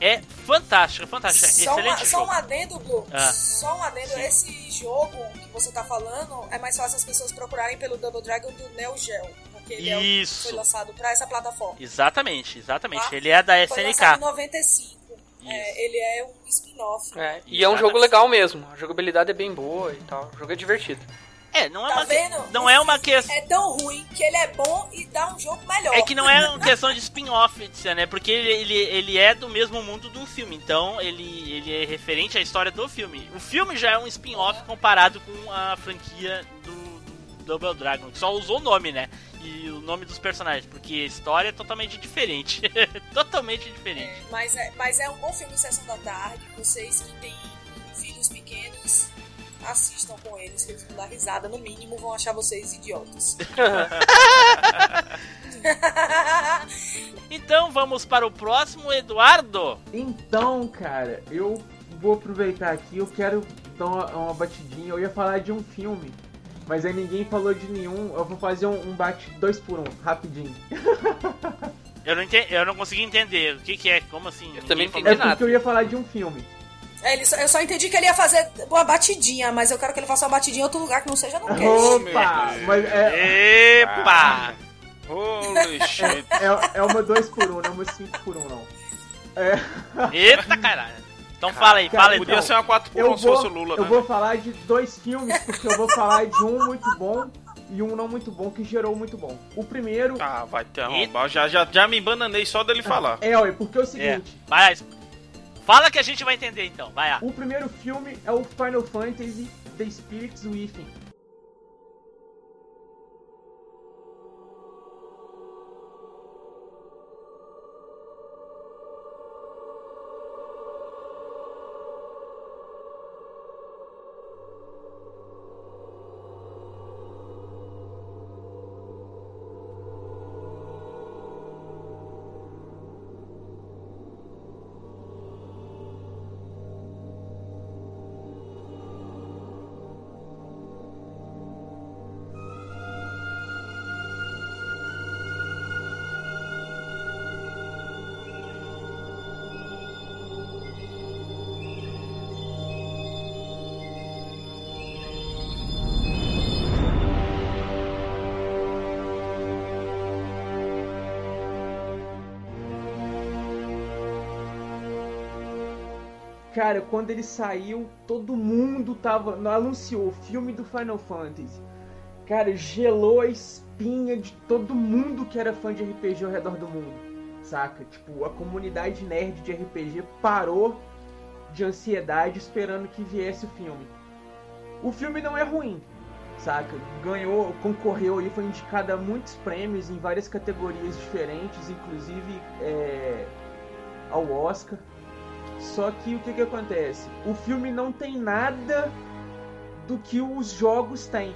É fantástico, é fantástico. É Só, uma, excelente só um adendo, Blue. Ah. Só um adendo. Sim. Esse jogo que você tá falando é mais fácil as pessoas procurarem pelo Double Dragon do Neo Geo. Porque ele é o que Isso. foi lançado pra essa plataforma. Exatamente, exatamente. Tá? Ele é da Foi lançado em SNK. 95. É, ele é um spin-off. É, e é um jogo legal mesmo. A jogabilidade é bem boa e tal. O jogo é divertido. É, não é Tá uma vendo? não é uma questão É tão ruim que ele é bom e dá um jogo melhor. É que não é *laughs* uma questão de spin-off, né? Porque ele, ele, ele é do mesmo mundo do filme, então ele, ele é referente à história do filme. O filme já é um spin-off comparado com a franquia do Double Dragon, que só usou o nome, né? E o nome dos personagens, porque a história é totalmente diferente. *laughs* totalmente diferente. Mas é, mas é um bom filme Sessão da Tarde. Vocês que têm filhos pequenos, assistam com eles, que eles vão dar risada. No mínimo, vão achar vocês idiotas. *laughs* *laughs* Então vamos para o próximo, Eduardo. Então, cara, eu vou aproveitar aqui, eu quero dar uma, uma batidinha. Eu ia falar de um filme, mas aí ninguém falou de nenhum. Eu vou fazer um, um bate dois por um, rapidinho. *laughs* Eu não, entendi, eu não consegui entender. O que, que é? Como assim? Eu também É porque eu ia falar de um filme. É, ele só- eu só entendi que ele ia fazer uma batidinha, mas eu quero que ele faça uma batidinha em outro lugar que não seja no cast. Opa! Mas é, Epa! Holy shit. é, é uma dois por um, não é uma cinco por um, não. É. Eita caralho. Então fala aí, Cara, fala aí. Podia então. ser uma 4 por Eu 1 se fosse o vou, Lula, eu né? vou falar de dois filmes, porque eu vou falar de um muito bom e um não muito bom, que gerou muito bom. O primeiro Ah, vai te arrombar. Já, já, já me embananei só dele falar. é, ué, porque é o É. seguinte, Vai, fala que a gente vai entender então. Vai lá. o primeiro filme é o Final Fantasy The Spirits Within. Cara, quando ele saiu, todo mundo tava. Anunciou o filme do Final Fantasy. Cara, gelou a espinha de todo mundo que era fã de RPG ao redor do mundo. Saca? Tipo, a comunidade nerd de RPG parou de ansiedade esperando que viesse o filme. O filme não é ruim, saca? Ganhou, concorreu e foi indicado a muitos prêmios em várias categorias diferentes, inclusive é, ao Oscar. Só que o que, que acontece? O filme não tem nada do que os jogos têm,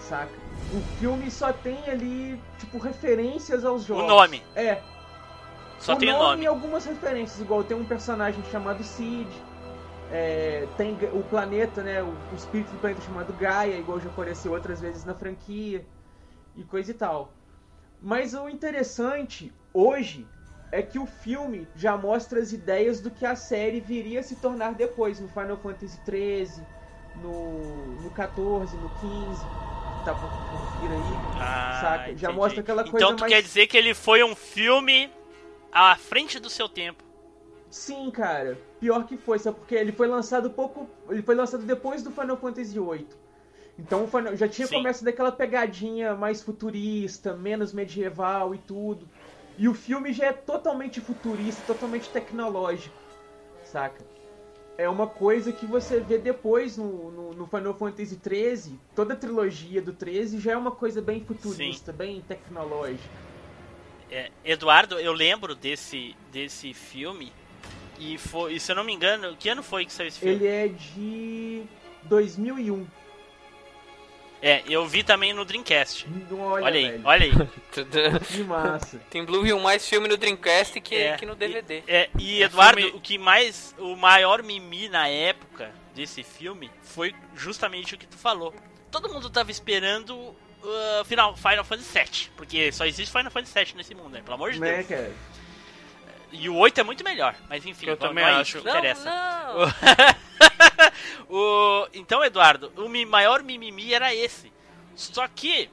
saca? O filme só tem ali, tipo, referências aos jogos. nome. É. Só o tem o nome nome. e algumas referências, igual tem um personagem chamado Cid, é, tem o planeta, né? O, o espírito do planeta chamado Gaia, igual já apareceu outras vezes na franquia, e coisa e tal. Mas o interessante hoje é que o filme já mostra as ideias do que a série viria a se tornar depois, no Final Fantasy XIII, no, no 14, no 15, tá por, por vir aí, Ah, saca? Já entendi. mostra aquela coisa Então tu mais... quer dizer que ele foi um filme à frente do seu tempo. Sim, cara. Pior que foi, sabe? Porque ele foi lançado pouco. Ele foi lançado depois do Final Fantasy VIII. Então já tinha Sim. começado daquela pegadinha mais futurista, menos medieval e tudo. E o filme já é totalmente futurista, totalmente tecnológico, saca? É uma coisa que você vê depois no, no, no Final Fantasy XIII, toda a trilogia do 13 já é uma coisa bem futurista, bem tecnológica. É, Eduardo, eu lembro desse, desse filme. E, foi, e se eu não me engano, que ano foi que saiu esse filme? Ele é de 2001. É, eu vi também no Dreamcast. Olha, Olha aí, velho. olha aí. *laughs* Que massa. Tem Blue Hill mais filme no Dreamcast que, É, que no DVD. É, e É Eduardo, filme- o que mais. O maior mimi na época desse filme foi justamente o que tu falou. Todo mundo tava esperando uh, Final, Final Fantasy VII. Porque só existe Final Fantasy VII nesse mundo, né? Pelo amor de Né, Deus. cara? E o 8 é muito melhor. Mas enfim, Eu também não é acho. Não, interessa. não. *laughs* *laughs* o, então, Eduardo, o mi- maior mimimi era esse. Só que,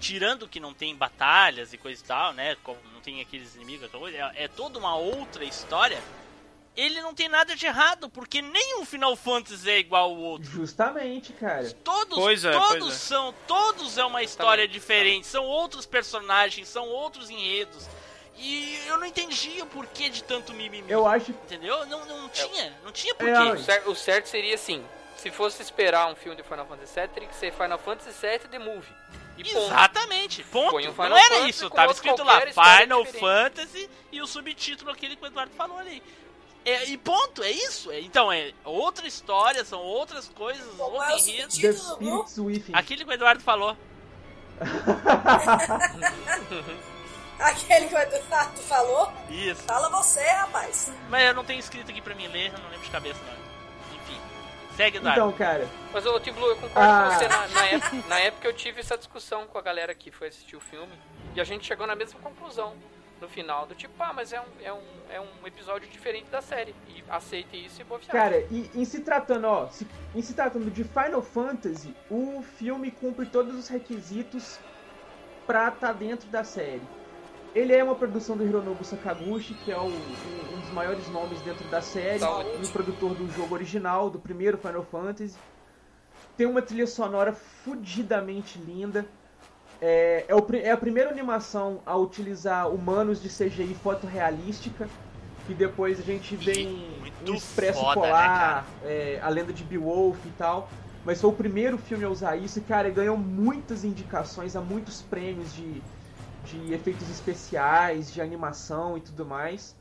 tirando que não tem batalhas e coisa e tal, né? Não tem aqueles inimigos, coisa, é, é toda uma outra história. Ele não tem nada de errado, porque nenhum Final Fantasy é igual ao outro. Justamente, cara. Todos, Pois é, todos pois é. são, todos é uma história diferente, são outros personagens, são outros enredos. E eu não entendi o porquê de tanto mimimi. Eu acho Entendeu? Não, não tinha, não tinha É, porquê. ó, O cer- o certo seria assim: se fosse esperar um filme de Final Fantasy VII, teria que ser Final Fantasy VII The Movie. E. Exatamente, ponto. Um não era Fantasy isso, tava escrito lá Final diferente. Fantasy e o subtítulo aquele que o Eduardo falou ali. É, e ponto, é isso. É, então, é outra história, são outras coisas, Qual outro é enredo. Aquilo que o Eduardo falou. *laughs* *laughs* Aquele que o Eduardo falou? Isso. Fala você, rapaz. Mas eu não tenho escrito aqui pra mim ler, eu não lembro de cabeça não. Enfim. Segue, Eduardo. Então, cara, Mas, ô, Tim Blue, eu concordo Ah. com você. Na, na época, na época eu tive essa discussão com a galera que foi assistir o filme. E a gente chegou na mesma conclusão no final. Do tipo, ah, mas é um, é um, é um episódio diferente da série. E aceite isso e boa viagem. Cara, e, em se tratando, ó, se- em se tratando de Final Fantasy, o filme cumpre todos os requisitos pra estar dentro da série. Ele é uma produção do Hironobu Sakaguchi, que é o- um, um dos maiores nomes dentro da série, e o produtor do jogo original, do primeiro Final Fantasy. Tem uma trilha sonora fudidamente linda. É, é, o é a primeira animação a utilizar humanos de CGI fotorrealística, que depois a gente vê em muito o Expresso foda, né, Polar, é, a lenda de Beowulf e tal. Mas foi o primeiro filme a usar isso e, cara, ganhou muitas indicações a muitos prêmios de, de efeitos especiais, de animação e tudo mais.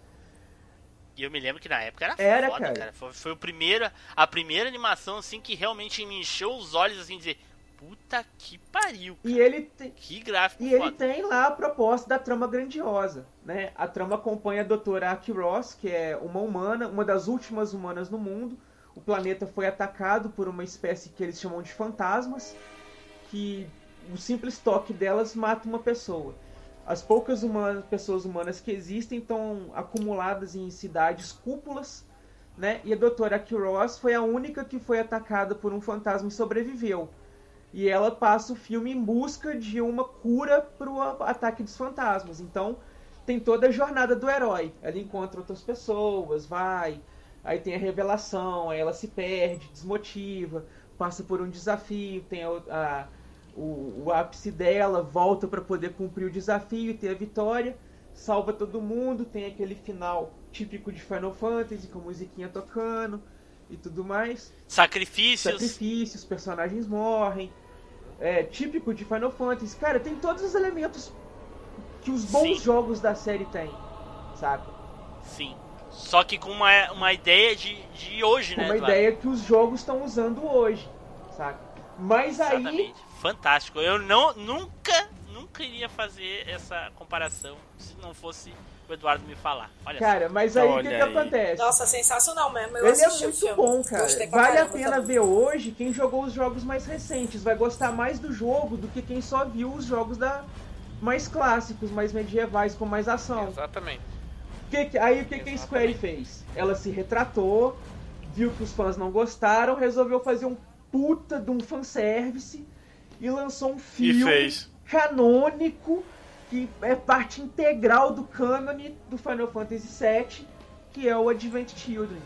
E eu me lembro que na época era, Era, foda, cara. cara. Foi, foi o primeiro, a primeira animação, assim, que realmente me encheu os olhos, assim, dizer, puta que pariu, E ele tem, que gráfico E ele foda. tem lá a proposta da trama grandiosa, né? A trama acompanha a doutora Aki Ross, que é uma humana, uma das últimas humanas no mundo. O planeta foi atacado por uma espécie que eles chamam de fantasmas, que o simples toque delas mata uma pessoa. As poucas humanas, pessoas humanas que existem estão acumuladas em cidades cúpulas, né? E a doutora Aki Ross foi a única que foi atacada por um fantasma e sobreviveu. E ela passa o filme em busca de uma cura pro a- ataque dos fantasmas. Então, tem toda a jornada do herói. Ela encontra outras pessoas, vai, aí tem a revelação, aí ela se perde, desmotiva, passa por um desafio, tem a, a- o, o ápice dela, volta para poder cumprir o desafio e ter a vitória, salva todo mundo, tem aquele final típico de Final Fantasy, com a musiquinha tocando e tudo mais Sacrifícios. sacrifícios, personagens morrem. É típico de Final Fantasy. Cara, tem todos os elementos que os bons Sim. jogos da série têm, sabe? Sim. Só que com uma, uma ideia de, de hoje, Com né, uma Eduardo? ideia que os jogos estão usando hoje, sabe? Mas aí, Exatamente. Fantástico. Eu não, nunca, nunca iria fazer essa comparação se não fosse o Eduardo me falar. Olha cara, mas aí o que, que acontece? Nossa, sensacional mesmo. Eu Ele é muito bom, cara. Vale a pena também. ver hoje quem jogou os jogos mais recentes. Vai gostar mais do jogo do que quem só viu os jogos da mais clássicos, mais medievais, com mais ação. Exatamente. Que que- aí o que, que a Square fez? Ela se retratou, viu que os fãs não gostaram, resolveu fazer um puta de um fanservice e lançou um filme canônico que é parte integral do cânone do Final Fantasy VII, que é o Advent Children.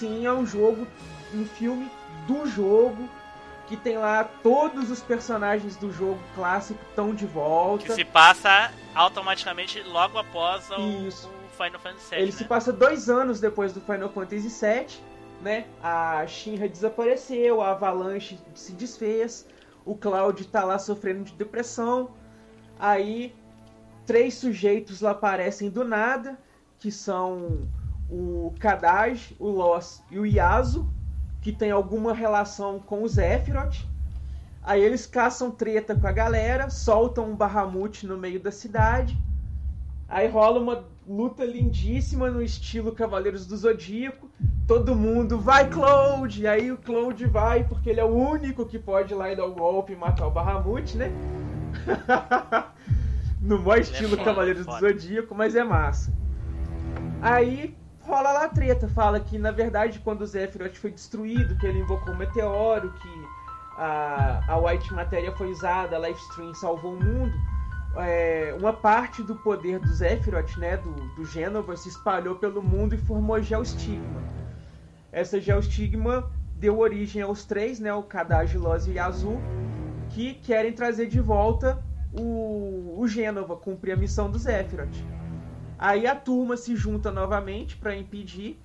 Sim é um jogo, um filme do jogo, que tem lá todos os personagens do jogo clássico estão de volta. Que se passa automaticamente logo após o, Isso. o Final Fantasy VII, Ele né? se passa dois anos depois do Final Fantasy VII, né? A Shinra desapareceu, a Avalanche se desfez, o Cloud tá lá sofrendo de depressão. Aí três sujeitos lá aparecem do nada, que são o Kadaj, o Loss e o Yasu, que tem alguma relação com o Sephiroth. Aí eles caçam treta com a galera, soltam um Bahamut no meio da cidade. Aí rola uma luta lindíssima no estilo Cavaleiros do Zodíaco. Todo mundo vai, Cloud! E aí o Cloud vai, porque ele é o único que pode ir lá e dar o golpe e matar o Bahamut, né? *laughs* No maior estilo foda, Cavaleiros do. Zodíaco, mas é massa. Aí rola lá treta, fala que na verdade quando o Sephiroth foi destruído, que ele invocou um meteoro, que a, a White Matéria foi usada, a Lifestream salvou o mundo, é, uma parte do poder do Sephiroth, né, do, do Gênova, se espalhou pelo mundo e formou Geostigma. Essa Geostigma deu origem aos três, né, o Loz e Azul, que querem trazer de volta o, o Gênova, cumprir a missão do Sephiroth. Aí a turma se junta novamente para impedir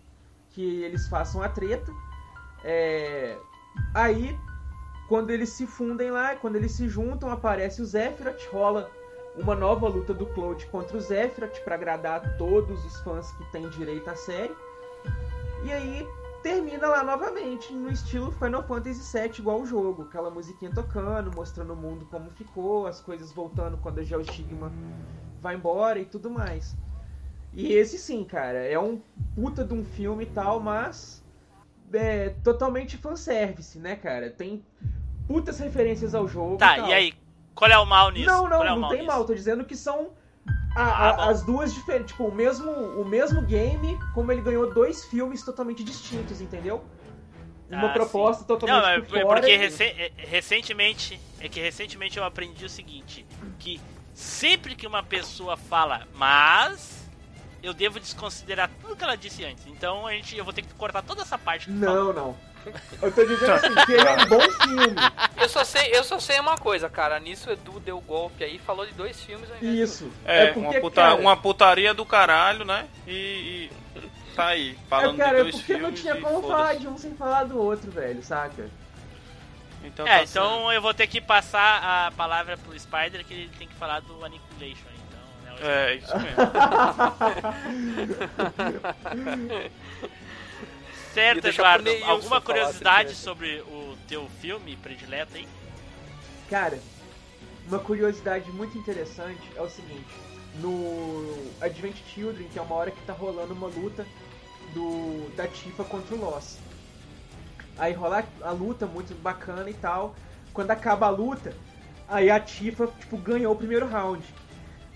que eles façam a treta. É, Aí, quando eles se fundem lá, quando eles se juntam, aparece o Sephiroth, rola uma nova luta do Cloud contra o Sephiroth para agradar todos os fãs que têm direito à série. E aí termina lá novamente, no estilo Final Fantasy VII, igual o jogo. Aquela musiquinha tocando, mostrando o mundo como ficou, as coisas voltando quando a Geostigma vai embora e tudo mais. E esse sim, cara, é um puta de um filme e tal, mas é totalmente fanservice, né, cara? Tem putas referências ao jogo. Tá, tal. e aí? Qual é o mal nisso? Não, não, é não mal tem nisso? mal. Tô dizendo que são a- Ah, a- bom. as duas diferentes. Tipo, o mesmo, o mesmo game, como ele ganhou dois filmes totalmente distintos, entendeu? Uma Ah, proposta sim. totalmente Não, é fora. porque e- recen- é- recentemente, é que recentemente eu aprendi o seguinte, que sempre que uma pessoa fala, mas eu devo desconsiderar tudo que ela disse antes. Então a gente, eu vou ter que cortar toda essa parte. tu falou. Não, não. Eu tô dizendo assim, que ele é um bom filme. *laughs* Eu só sei, eu só sei uma coisa, cara. Nisso o Edu deu golpe aí, falou de dois filmes ao invés de Isso. É, porque, uma, puta- cara, uma putaria do caralho, né? E, e tá aí, falando é, cara, de é dois porque não tinha como falar de um sem falar do outro, velho, saca? Então É, tá então eu vou ter que passar a palavra pro Spider que ele tem que falar do Annihilation. É, isso mesmo. *laughs* Certo, Eduardo. Alguma curiosidade sobre o teu filme predileto aí? Cara, uma curiosidade muito interessante é o seguinte: no Advent Children tem uma hora que tá rolando uma luta do da Tifa contra o Loss. Aí rola a luta muito bacana e tal. Quando acaba a luta, aí a Tifa tipo ganhou o primeiro round.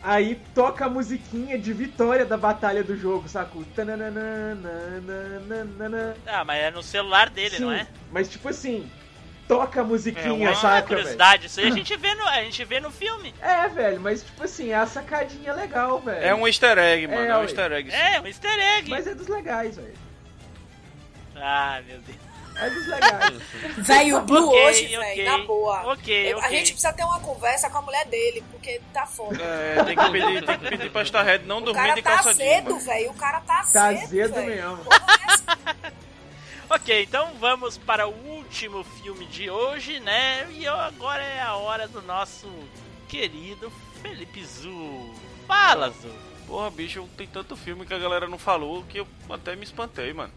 Aí toca a musiquinha de vitória da batalha do jogo, saco? Tananana. Ah, mas é no celular dele, Sim, não é? Mas tipo assim, toca a musiquinha, É saca, velho? curiosidade, isso aí a gente vê no, a gente vê no filme. É, velho, mas tipo assim, é a sacadinha legal, velho. É um easter egg, mano. É, É, um easter egg. sim. É, um easter egg. Mas é dos legais, velho. Ah, meu Deus. É dos legais. *laughs* Velho, o Blue Ok, hoje, velho, ok. na boa. Ok, A ok. gente precisa ter uma conversa com a mulher dele, porque tá foda. É, tem que pedir, tem que pedir pra Starhead não O dormir cara de tá calça cedo, velho. O cara tá, Tá cedo, velho. mesmo. *laughs* Ok, então vamos para o último filme de hoje, né? E eu- agora é a hora do nosso querido Felipe Zu. Fala, Zu. Porra, bicho, tem tanto filme que a galera não falou que eu até me espantei, mano.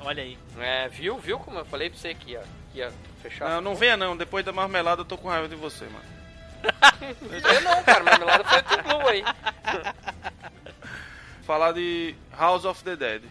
Olha aí. É, viu? Viu como eu falei pra você que ia, que ia fechar? Não, não venha não, depois da marmelada eu tô com raiva de você, mano. *laughs* Eu não, cara. Marmelada foi do Blue aí. Falar de House of the Dead.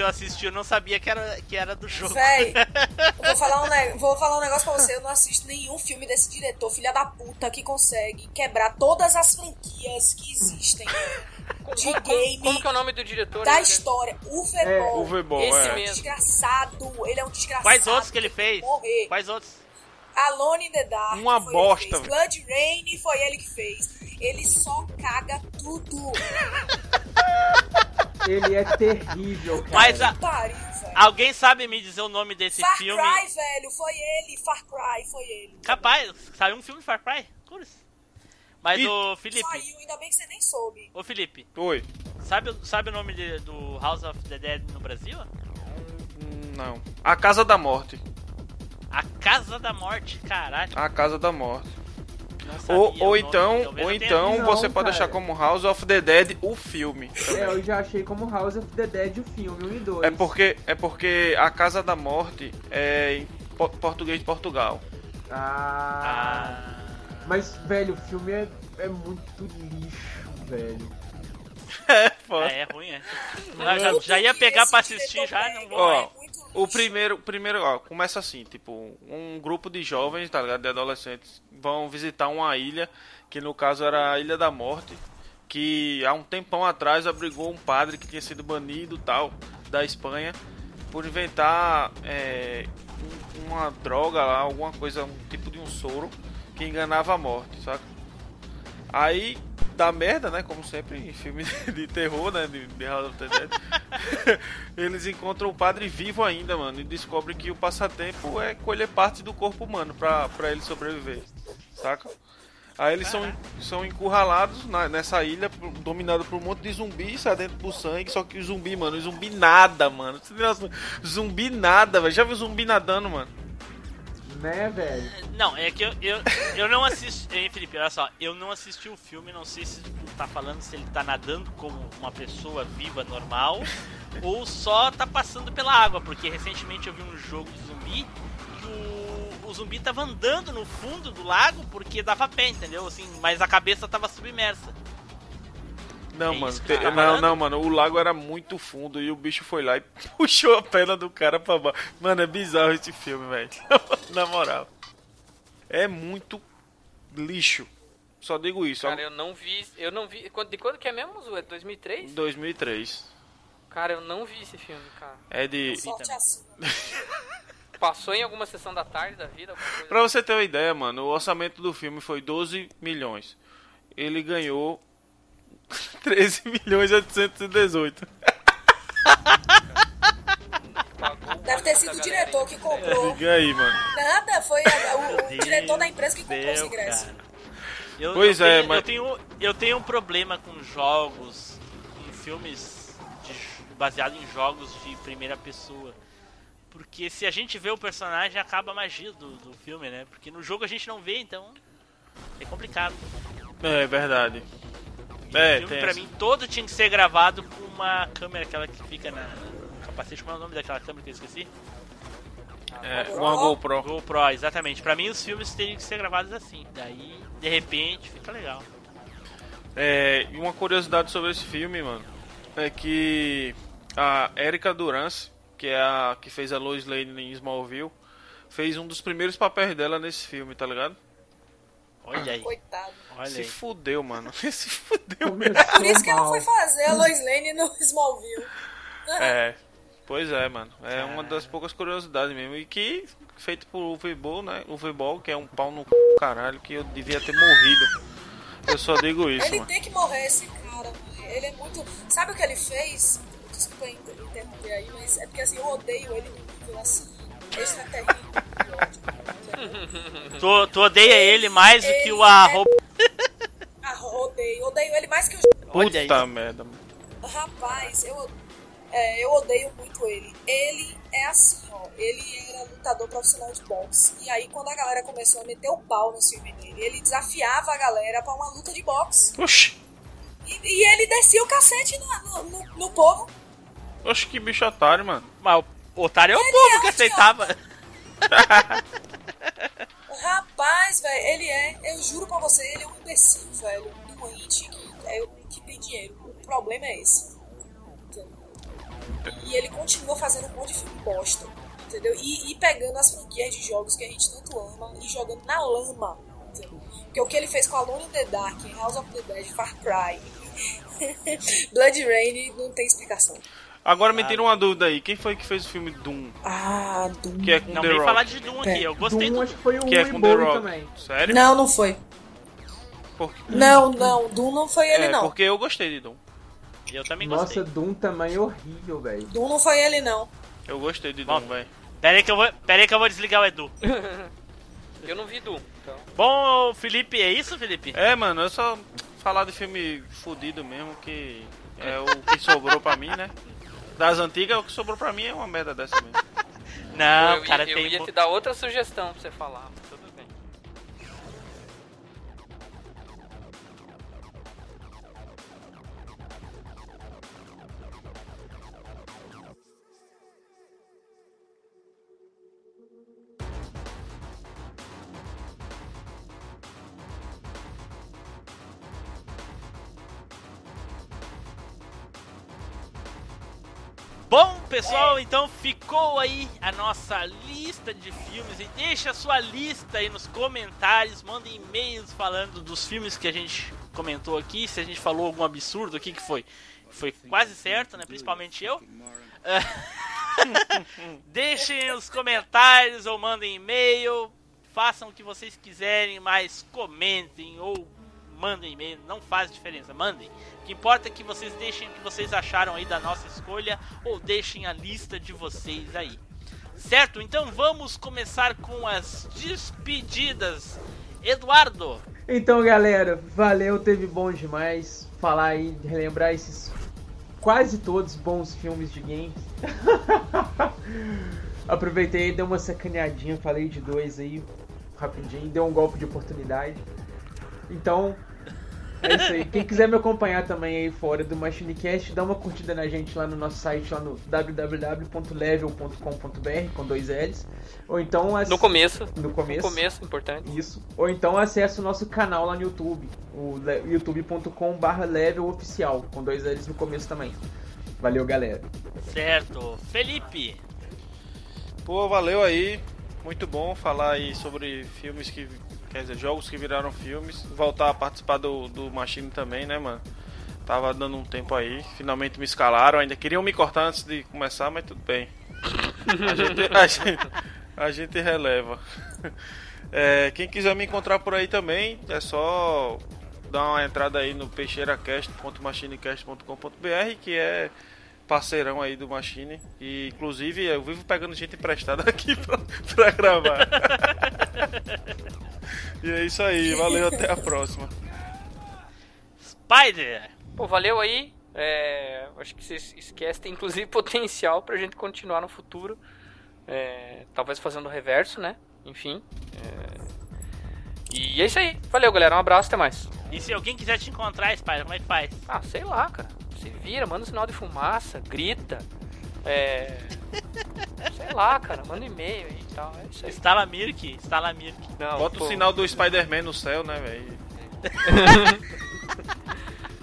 Eu assisti, eu não sabia que era, que era do jogo. Véi, *laughs* vou falar, um, vou falar um negócio pra você. Eu não assisto nenhum filme desse diretor, filha da puta, que consegue quebrar todas as franquias que existem. de Como, game como que é o nome do diretor? da né? história. Uwe É, Boll. Boll, Esse é. mesmo. Desgraçado. Ele é um desgraçado. Quais outros que ele fez? Morrer. Quais outros? Alone in the Dark. Uma foi bosta, Ele que fez. velho. Blood Rain foi ele que fez. Ele só caga tudo. *laughs* Ele é terrível, cara. Mas a- Pariu, velho. alguém sabe me dizer o nome desse Far filme? Cry, velho. Foi ele. Far Cry, foi ele. Capaz, saiu um filme de Far Cry? Cures. Mas E- o Felipe, Saiu, ainda bem que você nem soube. ô Felipe, Oi. sabe, sabe o nome de- do House of the Dead no Brasil? Não. A Casa da Morte. A Casa da Morte, caralho. A Casa da Morte. Não sabia Ou, o ou então, ou então visto. você Não, pode cara. deixar como House of the Dead o filme. É, eu já achei como House of the Dead o filme, 1 e 2. É porque é porque a Casa da Morte é em po- português de Portugal. Ah, Ah, Mas, velho, o filme é, é muito lixo, velho. *laughs* É, foda. é, é ruim, é. Já, já ia pegar pra assistir já, não vou. Ó, O primeiro, primeiro, ó, começa assim, tipo, um grupo de jovens, tá ligado, de adolescentes, vão visitar uma ilha, que no caso era a Ilha da Morte, que há um tempão atrás abrigou um padre que tinha sido banido, tal, da Espanha, por inventar é, um- uma droga lá, alguma coisa, um tipo de um soro, que enganava a morte, saca? Aí dá merda, né? Como sempre em filme de terror, né? De, de House of the Dead. *laughs* Eles encontram o padre vivo ainda, mano, e descobrem que o passatempo é colher parte do corpo humano pra, pra ele sobreviver, saca? Aí eles são, são encurralados na- nessa ilha, dominado por um monte de zumbi, sedento por sangue, só que o zumbi, mano, o zumbi nada, mano. Zumbi nada, velho. Já viu zumbi nadando, mano? Né, velho? Não, é que eu, eu, eu não assisti. *laughs* Hein, Felipe, olha só, eu não assisti o filme, não sei se tu tá falando se ele tá nadando como uma pessoa viva normal *laughs* ou só tá passando pela água, porque recentemente eu vi um jogo de zumbi que o, o zumbi tava andando no fundo do lago porque dava pé, entendeu? Assim, mas a cabeça tava submersa. Não, É mano. isso te- tá não, não, mano. O lago era muito fundo e o bicho foi lá e *laughs* puxou a perna do cara pra baixo. Mano, é bizarro esse filme, velho. *laughs* Na moral. É muito lixo. Só digo isso. Cara, eu não vi. Eu não vi. De quando que é mesmo, Zu? É 2003? 2003. Cara, eu não vi esse filme, cara. É de. Assim. *laughs* Passou em alguma sessão da tarde da vida? Pra você ter uma ideia, mano, o orçamento do filme foi 12 milhões. Ele ganhou *laughs* 13 milhões e 818. Pagou o Deve ter sido o diretor que comprou. Diga aí, mano. Nada, foi a- o, o diretor da empresa que comprou os ingressos. cara. Eu, Pois eu é, tenho, mas- eu tenho eu tenho um problema com jogos, com filmes de, baseado em jogos de primeira pessoa. Porque se a gente vê o personagem, acaba a magia do, do filme, né? Porque no jogo a gente não vê, então é complicado. É verdade. É, o filme, pra mim, todo tinha que ser gravado com uma câmera, aquela que fica na, capacete. Como é o nome daquela câmera que eu esqueci? É, uma GoPro. GoPro, exatamente. Pra mim, os filmes teriam que ser gravados assim. Daí, de repente, fica legal. É, e uma curiosidade sobre esse filme, mano, é que a Erika Durance, que é a que fez a Lois Lane em Smallville, fez um dos primeiros papéis dela nesse filme, tá ligado? Olha aí, Coitado. olha Se aí. fudeu, mano. *laughs* Se fudeu. Começou Por isso que ela foi fazer a Lois Lane no Smallville. É. Pois é, mano. É uma das poucas curiosidades mesmo. E que, feito por Uwe Boll, né? Uwe Boll, que é um pau no c... caralho, que eu devia ter morrido. Eu só digo isso, Ele mano. tem que morrer, esse cara. Ele é muito. Sabe o que ele fez? Desculpa inter- interromper aí, mas é porque assim, eu odeio ele no nível assim. Extraterrível. Tu, tu odeia ele mais do que Ele o arroba. Ah, odeio. Odeio ele mais que o. Puta merda, mano. Rapaz, eu, é, eu odeio muito ele. Ele é assim, ó. Ele era lutador profissional de boxe. E aí, quando a galera começou a meter o pau no filme dele, ele desafiava a galera pra uma luta de boxe. Oxi. E, e ele descia o cacete na- no, no, no povo. Oxi, que bicho otário, mano. Mas o otário é o Ele povo é que um aceitava. *laughs* Rapaz, velho, ele é, eu juro pra você, ele é um imbecil, velho. Um doente que, é, que tem dinheiro. O problema é esse. Entendeu? E ele continua fazendo um monte de filme bosta. Entendeu? E, e pegando as franquias de jogos que a gente tanto ama e jogando na lama. Entendeu? Porque o que ele fez com Alone in the Dark, House of the Dead, Far Cry *laughs* Blood Rain não tem explicação. Agora me tira uma dúvida aí. Quem foi que fez o filme Doom? Ah, Doom. Que é com Não The Rock. falar de Doom aqui, eu gostei Doom do acho que foi o Que é com The Rock. também. Sério? Não, não foi. Porque... Não, não, Doom não foi ele É, não. porque eu gostei de Doom. Eu também Nossa, gostei. Doom também é horrível, velho. Doom não foi ele não. Eu gostei de. Doom, velho. Pera aí que eu vou, pera aí que eu vou desligar o Edu. *laughs* Eu não vi Doom, então. Bom, Felipe, é isso, Felipe? É, mano, eu só falar de filme fudido mesmo, que é o que sobrou pra mim, né? Das antigas, o que sobrou pra mim é uma merda dessa mesmo. *laughs* Não, eu, cara, ia, eu tem. ia mu- te dar outra sugestão pra você falar, pessoal, então ficou aí a nossa lista de filmes. E deixa a sua lista aí nos comentários. Manda e-mails falando dos filmes que a gente comentou aqui. Se a gente falou algum absurdo aqui, que foi, foi quase certo, né? Principalmente eu. *laughs* Deixem os comentários ou mandem e-mail. Façam o que vocês quiserem, mas comentem ou mandem e-mail. Não faz diferença, mandem. O que importa é que vocês deixem o que vocês acharam aí da nossa escolha ou deixem a lista de vocês aí. Certo? Então vamos começar com as despedidas. Eduardo, Então, galera, valeu, teve bom demais falar aí, relembrar esses quase todos bons filmes de games. *laughs* Aproveitei, dei uma sacaneadinha, falei de dois aí rapidinho, deu um golpe de oportunidade. Então, é isso aí. Quem quiser me acompanhar também aí fora do MachineCast, dá uma curtida na gente lá no nosso site, lá no www.level.com.br com dois L's. Ou então as- No começo. no começo. No começo, importante. Isso. Ou então acesse o nosso canal lá no YouTube, o youtube.com/barra level oficial, com dois L's no começo também. Valeu, galera. certo? Felipe, Pô, valeu aí. Muito bom falar aí sobre filmes que. Quer dizer, jogos que viraram filmes. Voltar a participar do, do Machine também, né, mano? Tava dando um tempo aí. Finalmente me escalaram. Ainda queriam me cortar antes de começar, mas tudo bem. A gente, a gente, a gente releva. É, quem quiser me encontrar por aí também, é só dar uma entrada aí no peixeiracast.machinecast.com.br, que é parceirão aí do Machine. E inclusive eu vivo pegando gente emprestada *laughs* aqui pra, pra gravar. e é isso aí, valeu, até a próxima. Spider, Pô, valeu aí. É, acho que vocês esquecem, tem inclusive *laughs* potencial pra gente continuar no futuro. É, talvez fazendo o reverso, né? Enfim. é, E é isso aí. Valeu, galera. Um abraço, até mais. e se alguém quiser te encontrar, Spider, como é que faz? Ah, sei lá, cara. Se vira, manda um sinal de fumaça, grita. É. *laughs* sei lá, cara. Manda e-mail aí e tal. É isso aí. Instala Mirk, instala Mirk. Não, Bota pô. o sinal do Spider-Man no céu, né, velho?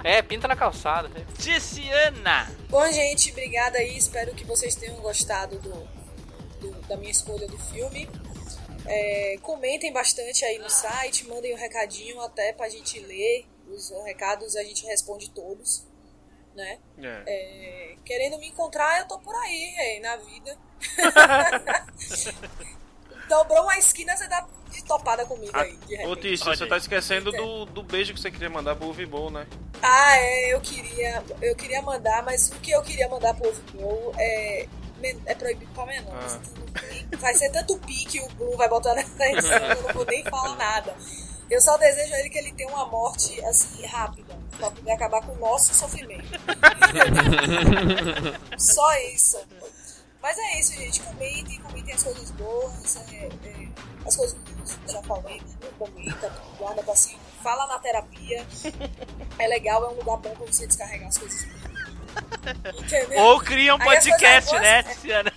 É, *laughs* pinta na calçada. né? Ticiana, Bom, gente, obrigada aí. Espero que vocês tenham gostado do, do- da minha escolha do filme. É, comentem bastante aí no site, mandem um recadinho até pra gente ler. Os recados a gente responde todos, né? É. É, querendo me encontrar, eu tô por aí, rei, na vida. *laughs* Dobrou uma esquina, você dá de topada comigo aí, de Ô você tá esquecendo do, do beijo que você queria mandar pro Uvibol, né? Ah, é, eu queria, eu queria mandar, mas o que eu queria mandar pro Blue é, é proibido pra menores. Ah. Vai ser tanto pi que o Blue vai botar nessa edição, *laughs* eu não vou nem falar nada. Eu só desejo a ele que ele tenha uma morte, assim, rápida, pra poder acabar com o nosso sofrimento. *laughs* só isso. Mas é isso, gente. Comentem, comentem as coisas boas, é, é, as coisas ruins, já falei, né? Comenta, guarda pra cima, fala na terapia. É legal, é um lugar bom pra você descarregar as coisas. *laughs* Entendeu? ou cria um podcast, coisas né, boas- Ticiana?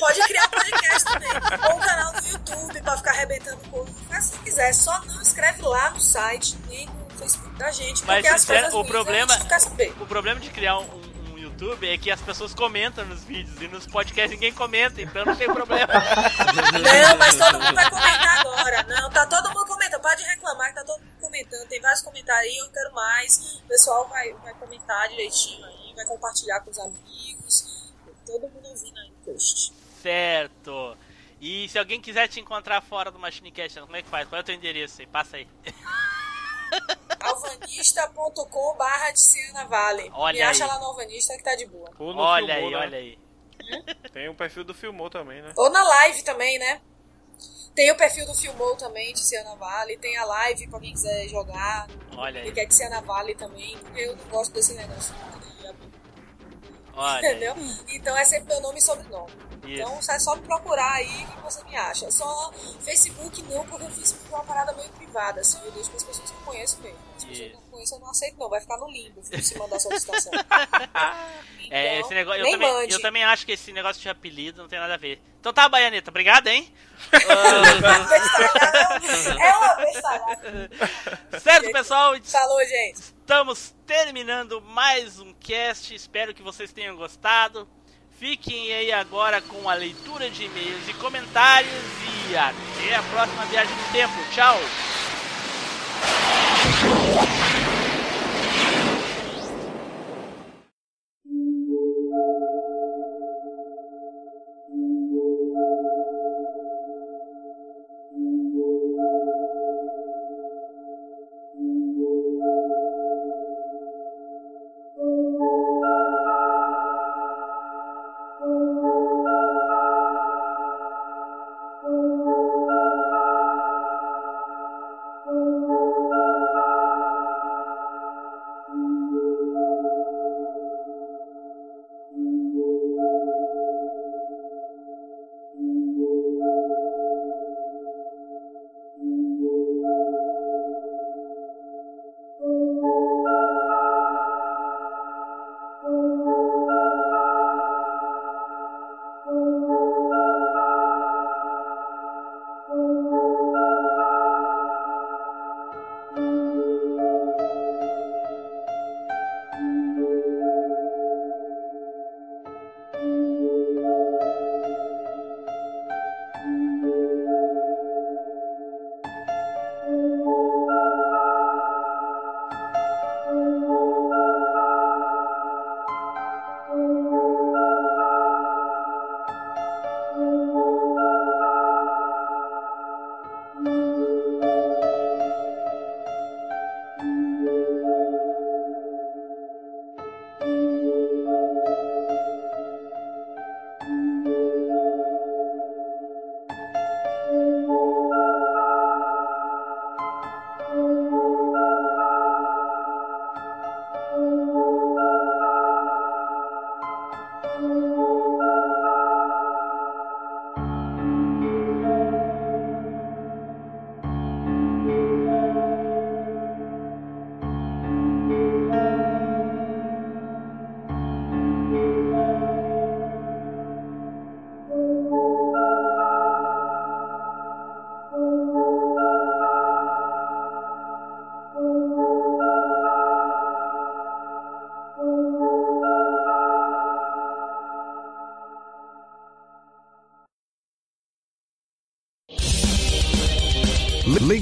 Pode criar podcast também. Ou um canal no YouTube pra ficar arrebentando coisa. Faz se quiser. Só não escreve lá no site nem no Facebook da gente. Mas porque as coisas o problema, a gente não quer saber. o problema de criar um, YouTube é que as pessoas comentam nos vídeos e nos podcasts ninguém comenta, então não tem problema. *laughs* Não, mas todo mundo vai comentar agora. Não, tá todo mundo comentando. Pode reclamar que tá todo mundo comentando. Tem vários comentários. aí, eu quero mais. O pessoal vai, vai comentar direitinho aí, vai compartilhar com os amigos. Todo mundo ouvindo aí no post. Certo. E se alguém quiser te encontrar fora do Machinecast, como é que faz? Qual é o teu endereço aí? Passa aí. *laughs* alvanista.com barra Tiziana Vale. Olha Me acha aí. lá no Alvanista que tá de boa. Ou no Olha Filmou, aí, né? olha aí. *laughs* Tem o perfil do Filmou também, né? Ou na live também, né? Tem o perfil do Filmou também, Tiziana Vale. Tem a live pra quem quiser jogar. Olha E aí. quer Tiziana Vale também, porque eu não gosto desse negócio. Olha aí. *laughs* Entendeu? Então é sempre meu nome e sobrenome. Então é só me procurar aí que você me acha. Só Facebook não, porque o Facebook é uma parada meio privada, assim, eu deixo para as pessoas que eu conheço mesmo. As pessoas que eu não conheço eu não aceito não, vai ficar no limbo se mandar solicitação. *laughs* É, Então, esse negócio, eu nem também, mande. eu também acho que esse negócio de apelido não tem nada a ver. Então tá, Baianeta, obrigado, hein? É uma bestalhada. *laughs* certo, pessoal? Falou, gente. Estamos terminando mais um cast. Espero que vocês tenham gostado. Fiquem aí agora com a leitura de e-mails e comentários. E até a próxima viagem no tempo. Tchau!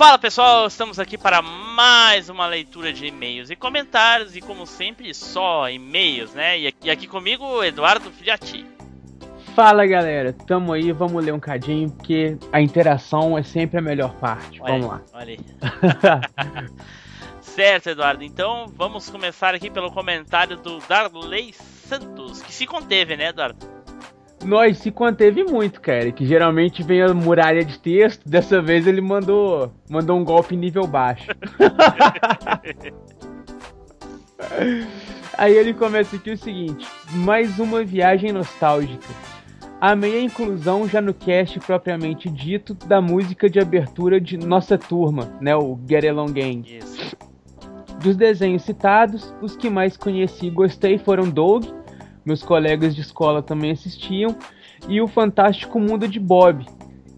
Fala pessoal, estamos aqui para mais uma leitura de e-mails e comentários e como sempre só e-mails, né? E aqui, aqui comigo Eduardo Filhote. Fala galera, tamo aí, vamos ler um cadinho, porque a interação é sempre a melhor parte. Olha vamos lá. Olha aí. *laughs* certo, Eduardo. Então vamos começar aqui pelo comentário do Darley Santos, que se conteve, né, Eduardo? Nós se conteve muito, cara, que geralmente vem a muralha de texto, dessa vez ele mandou, mandou um golpe nível baixo. *laughs* Aí ele começa aqui o seguinte: mais uma viagem nostálgica. Amei a inclusão já no cast propriamente dito da música de abertura de nossa turma, né, o Get Along Gang. Isso. Dos desenhos citados, os que mais conheci e gostei foram Doug, meus colegas de escola também assistiam, e o Fantástico Mundo de Bob.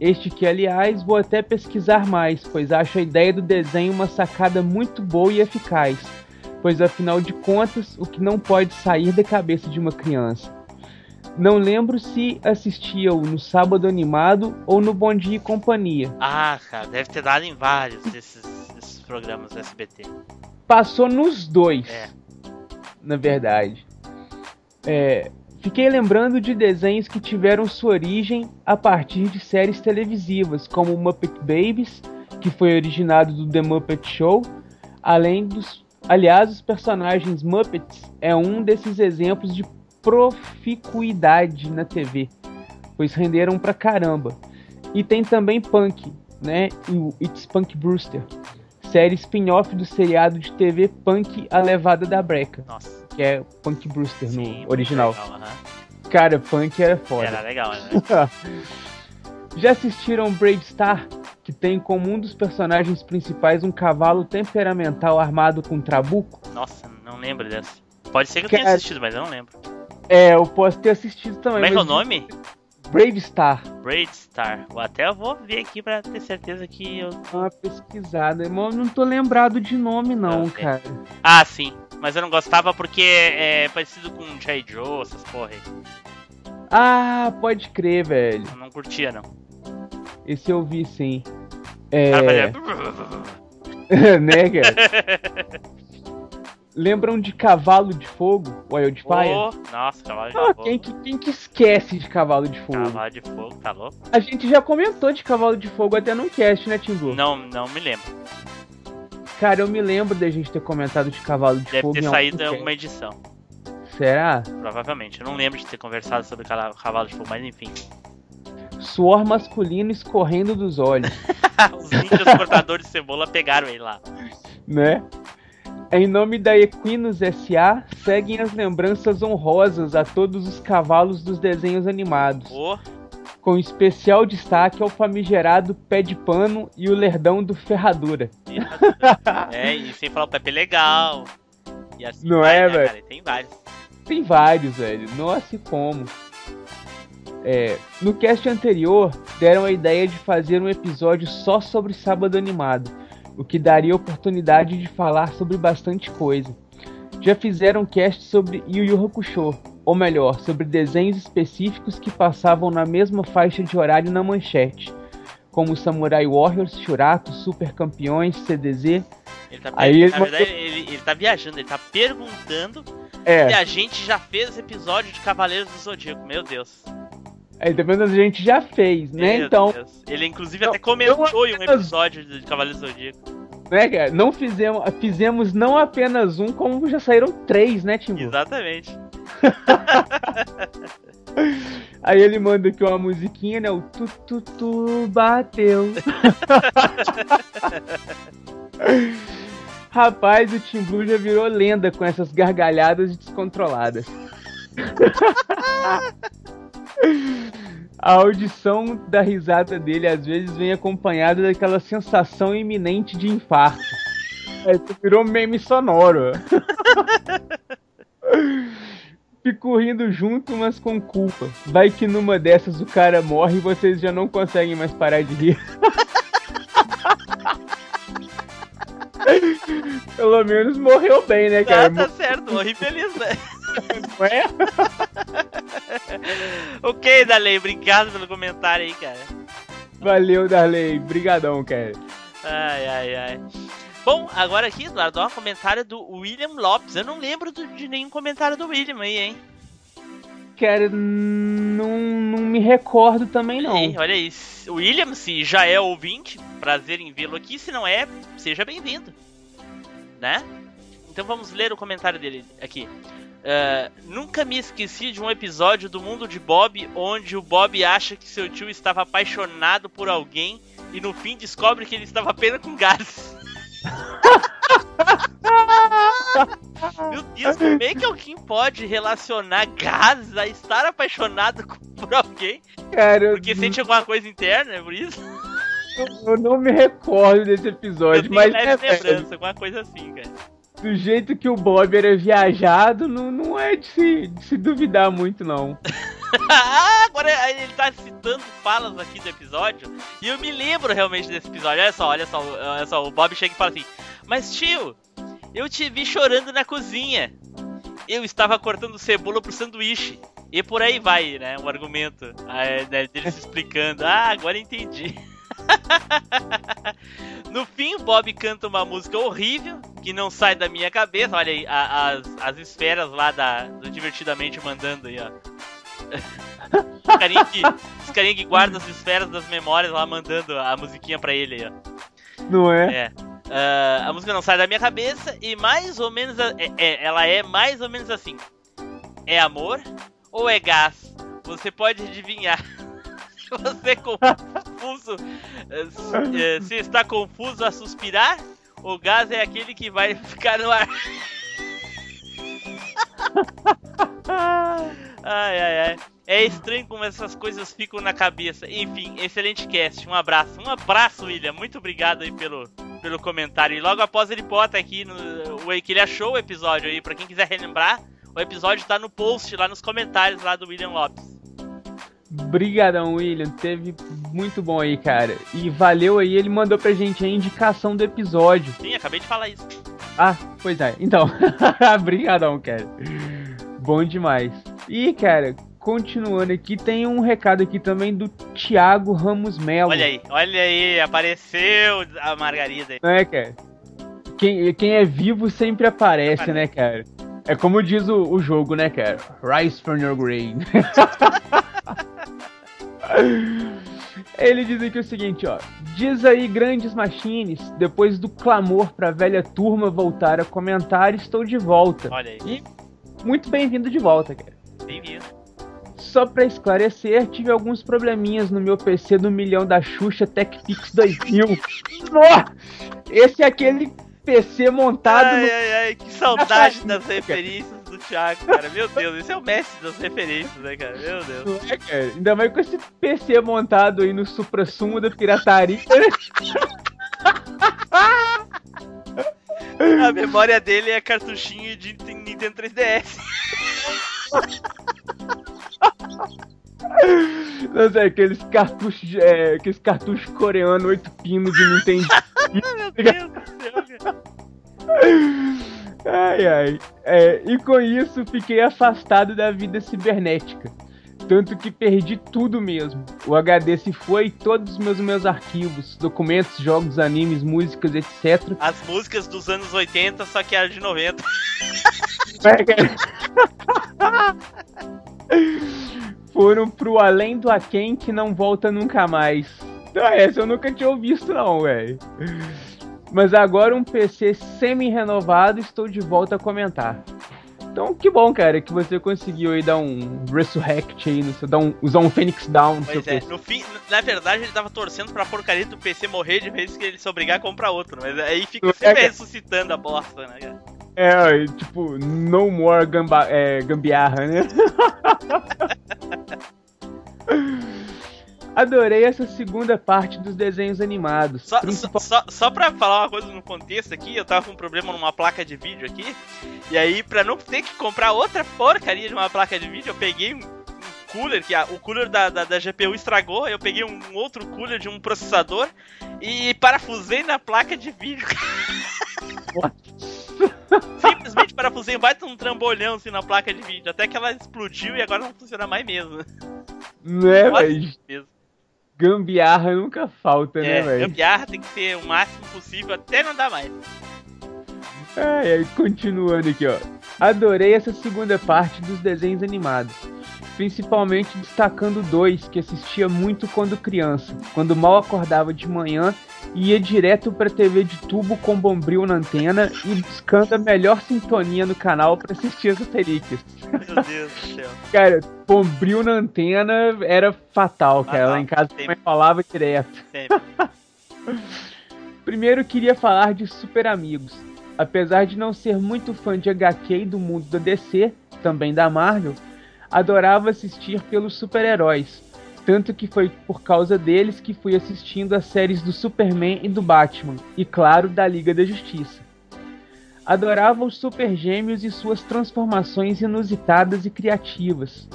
Este que, aliás, vou até pesquisar mais, pois acho a ideia do desenho uma sacada muito boa e eficaz, pois afinal de contas, o que não pode sair da cabeça de uma criança. Não lembro se assistia-o no Sábado Animado ou no Bom Dia e Companhia. Ah, cara, deve ter dado em vários desses, desses programas do SBT. Passou nos dois, É. na verdade. É, fiquei lembrando de desenhos que tiveram sua origem a partir de séries televisivas, como Muppet Babies, que foi originado do The Muppet Show, além dos. Aliás, os personagens Muppets é um desses exemplos de proficuidade na TV, pois renderam pra caramba. E tem também Punk, né? E o It's Punk Brewster, série spin-off do seriado de TV Punk A Levada da Breca, Nossa. Que é Punk Brewster Sim, no original. legal, aham. Cara, Punk era foda. Era legal, né? *laughs* Já assistiram Brave Star, que tem como um dos personagens principais um cavalo temperamental armado com trabuco? Nossa, não lembro dessa. Pode ser que eu tenha assistido, mas eu não lembro. É, eu posso ter assistido também. Como é que é o nome? Brave Star. Braid Star. Eu até vou ver aqui pra ter certeza que eu. Dá uma pesquisada. Mas eu não tô lembrado de nome, não, Ok. cara. Ah, sim. Mas eu não gostava porque é parecido com J. Joe, essas porra aí. Ah, pode crer, velho. Eu não curtia, não. Esse eu vi sim. É. cara *laughs* fazia. né, cara? *laughs* Lembram de Cavalo de Fogo, Wildfire? Ô, Nossa, cavalo de Ah, fogo. quem, que, quem que esquece de Cavalo de Fogo? Cavalo de fogo, tá louco? A gente já comentou de Cavalo de Fogo até num cast, né, Tim Blue? Não, não me lembro. Cara, eu me lembro da gente ter comentado de Cavalo de Deve Fogo. ter em algum saído uma edição. Será? Provavelmente. Eu não lembro de ter conversado sobre cavalo de fogo, mas enfim. *laughs* Suor masculino escorrendo dos olhos, *laughs* Os ninjas cortadores de cebola pegaram ele lá. né? Em nome da Equinos SA, seguem as lembranças honrosas a todos os cavalos dos desenhos animados, Ô, com especial destaque ao famigerado Pé de Pano e o Lerdão do Ferradura. *laughs* é, e sem falar o Pepe Legal. E assim Não vai, é, né, velho? cara? Tem vários. Tem vários, velho. Nossa, e como. É, no cast anterior, deram a ideia de fazer um episódio só sobre Sábado Animado, o que daria oportunidade de falar sobre bastante coisa. Já fizeram cast sobre Yu Yu Hakusho, ou melhor, sobre desenhos específicos que passavam na mesma faixa de horário na manchete, como Samurai Warriors, Shurato, Super Campeões, CDZ. Ele tá, Aí ele na mandou- verdade, ele, ele tá viajando, ele tá perguntando se É, a gente já fez episódio de Cavaleiros do Zodíaco. Meu Deus. Aí tá vendo? A gente já fez, né? Meu então, Deus. Ele inclusive até comentou em um episódio de Cavaleiros do Zodíaco. né, cara? Não fizemos, fizemos não apenas um, como já saíram três, né, Timbu? Exatamente. *laughs* Aí ele manda aqui uma musiquinha, né? O tu tu tu bateu. *laughs* Rapaz, o Tim Blue já virou lenda com essas gargalhadas descontroladas. *laughs* A audição da risada dele às vezes vem acompanhada daquela sensação iminente de infarto. É, isso virou meme sonoro. *laughs* Fico rindo junto, mas com culpa. Vai que numa dessas o cara morre e vocês já não conseguem mais parar de rir. *laughs* Pelo menos morreu bem, né, cara? Ah, tá certo, morri feliz, né? Não é? *laughs* ok, Dalei, obrigado pelo comentário aí, cara. Valeu, Darley. Brigadão, cara. Ai, ai, ai. Bom, agora aqui, Eduardo, um comentário do William Lopes. Eu não lembro do- de nenhum comentário do William aí, hein? Cara, não, não me recordo também, não. Aí, olha aí. William, se já é ouvinte, prazer em vê-lo aqui. Se não é, seja bem-vindo. Né? Então vamos ler o comentário dele aqui. Ah, nunca me esqueci de um episódio do Mundo de Bob onde o Bob acha que seu tio estava apaixonado por alguém e no fim descobre que ele estava apenas com gases. Meu Deus, como é que alguém pode relacionar gases a estar apaixonado por alguém? Cara, eu, Porque sente alguma coisa interna, é por isso? eu não me recordo desse episódio, Eu tenho mas leve é, lembrança, alguma coisa assim, cara. Do jeito que o Bob era viajado, não, não é de se, de se duvidar muito, não. *laughs* agora ele tá citando falas aqui do episódio e eu me lembro realmente desse episódio. Olha só, olha só, olha só, o Bob chega e fala assim: Mas tio, eu te vi chorando na cozinha. Eu estava cortando cebola pro sanduíche. E por aí vai, né? O argumento ah, né, dele se explicando. Ah, agora entendi. *laughs* *laughs* No fim, o Bob canta uma música horrível que não sai da minha cabeça. Olha aí, a- as, as esferas lá da, do Divertidamente mandando aí, ó. *laughs* Os carinha que, os carinha que guardam as esferas das memórias lá mandando a musiquinha pra ele aí, ó. Não é? É. Ah, a música não sai da minha cabeça e mais ou menos. a- é- é- ela é mais ou menos assim: É amor ou é gás? Você pode adivinhar. *laughs* Se você confuso. eh, se- eh, Se está confuso a suspirar, o gás é aquele que vai *laughs* ficar no ar. *laughs* Ai, ai, ai. É estranho como essas coisas ficam na cabeça. Enfim, excelente cast. Um abraço. Um abraço, William. Muito obrigado aí pelo, pelo comentário. E logo após ele bota aqui no, o que ele achou o episódio aí. Pra quem quiser relembrar, o episódio tá no post lá nos comentários lá do William Lopes. Brigadão, William. Teve muito bom aí, cara. E valeu aí, ele mandou pra gente a indicação do episódio. Sim, acabei de falar isso. Ah, pois é. Então, *laughs* brigadão, cara. Bom demais. E, cara, continuando aqui, tem um recado aqui também do Thiago Ramos Melo. Olha aí, olha aí, apareceu a Margarida aí. Não é, cara? Quem, quem é vivo sempre aparece, né, cara? É como diz o, o jogo, né, cara? Rise from your grave. *laughs* Ele diz aqui o seguinte, ó. Diz aí, grandes machines, depois do clamor pra velha turma voltar a comentar, estou de volta. Olha aí, E muito bem-vindo de volta, cara. bem-vindo. Só pra esclarecer, tive alguns probleminhas no meu PC do milhão da Xuxa TechPix 2000. Nossa! Esse é aquele PC montado Ai, no... ai, ai, que saudade das referências do Thiago, cara. Meu Deus, esse é o mestre das referências, né, cara? Meu Deus. É, cara? Ainda mais com esse PC montado aí no supra-sumo da pirataria. A memória dele é cartuchinho de Nintendo 3DS. *laughs* Não sei, aqueles cartuchos, é, aqueles cartuchos coreanos 8 pinos de Nintendo. *laughs* Meu Deus do céu. Ai, ai. É, e com isso fiquei afastado da vida cibernética. Tanto que perdi tudo mesmo. O HD se foi, todos os meus, meus arquivos, documentos, jogos, animes, músicas, etc. As músicas dos anos 80, só que era de 90. *laughs* Foram pro além do aquém que não volta nunca mais. Então, essa eu nunca tinha visto, não, velho. Mas agora um PC semi-renovado, estou de volta a comentar. Então, que bom, cara, que você conseguiu aí dar um Resurrect aí, no seu, dar um, usar um Phoenix Down no seu Pois é, PC. no fim, na verdade ele tava torcendo pra porcaria do PC morrer de vez que ele se obrigar a comprar outro, mas aí fica É, sempre cara. ressuscitando a bosta, né, cara? É, tipo, no more gamba, é, gambiarra, né? *laughs* Adorei essa segunda parte dos desenhos animados. Só, principal- só, só, só pra falar uma coisa no contexto aqui, eu tava com um problema numa placa de vídeo aqui, e aí pra não ter que comprar outra porcaria de uma placa de vídeo, eu peguei um, um cooler, que a- o cooler da, da, da GPU estragou, eu peguei um outro cooler de um processador e parafusei na placa de vídeo. *laughs* Simplesmente parafusei baita um trambolhão assim na placa de vídeo, até que ela explodiu e agora não funciona mais mesmo. Né, velho? Gambiarra nunca falta, né, É, velho? gambiarra tem que ser o máximo possível até não dar mais. Ai, ai, continuando aqui, ó. Adorei essa segunda parte dos desenhos animados. Principalmente destacando dois que assistia muito quando criança. Quando mal acordava de manhã, ia direto pra TV de tubo com bombril na antena e buscando a melhor sintonia no canal pra assistir as relíquias. Meu Deus do céu. *laughs* Cara, bombril na antena era fatal, cara. Lá em casa também falava direto. *laughs* Primeiro queria falar de Super Amigos. Apesar de não ser muito fã de HQ e do mundo da DC, também da Marvel, adorava assistir pelos super-heróis. Tanto que foi por causa deles que fui assistindo as séries do Superman e do Batman, e claro, da Liga da Justiça. Adorava os Super Gêmeos e suas transformações inusitadas e criativas,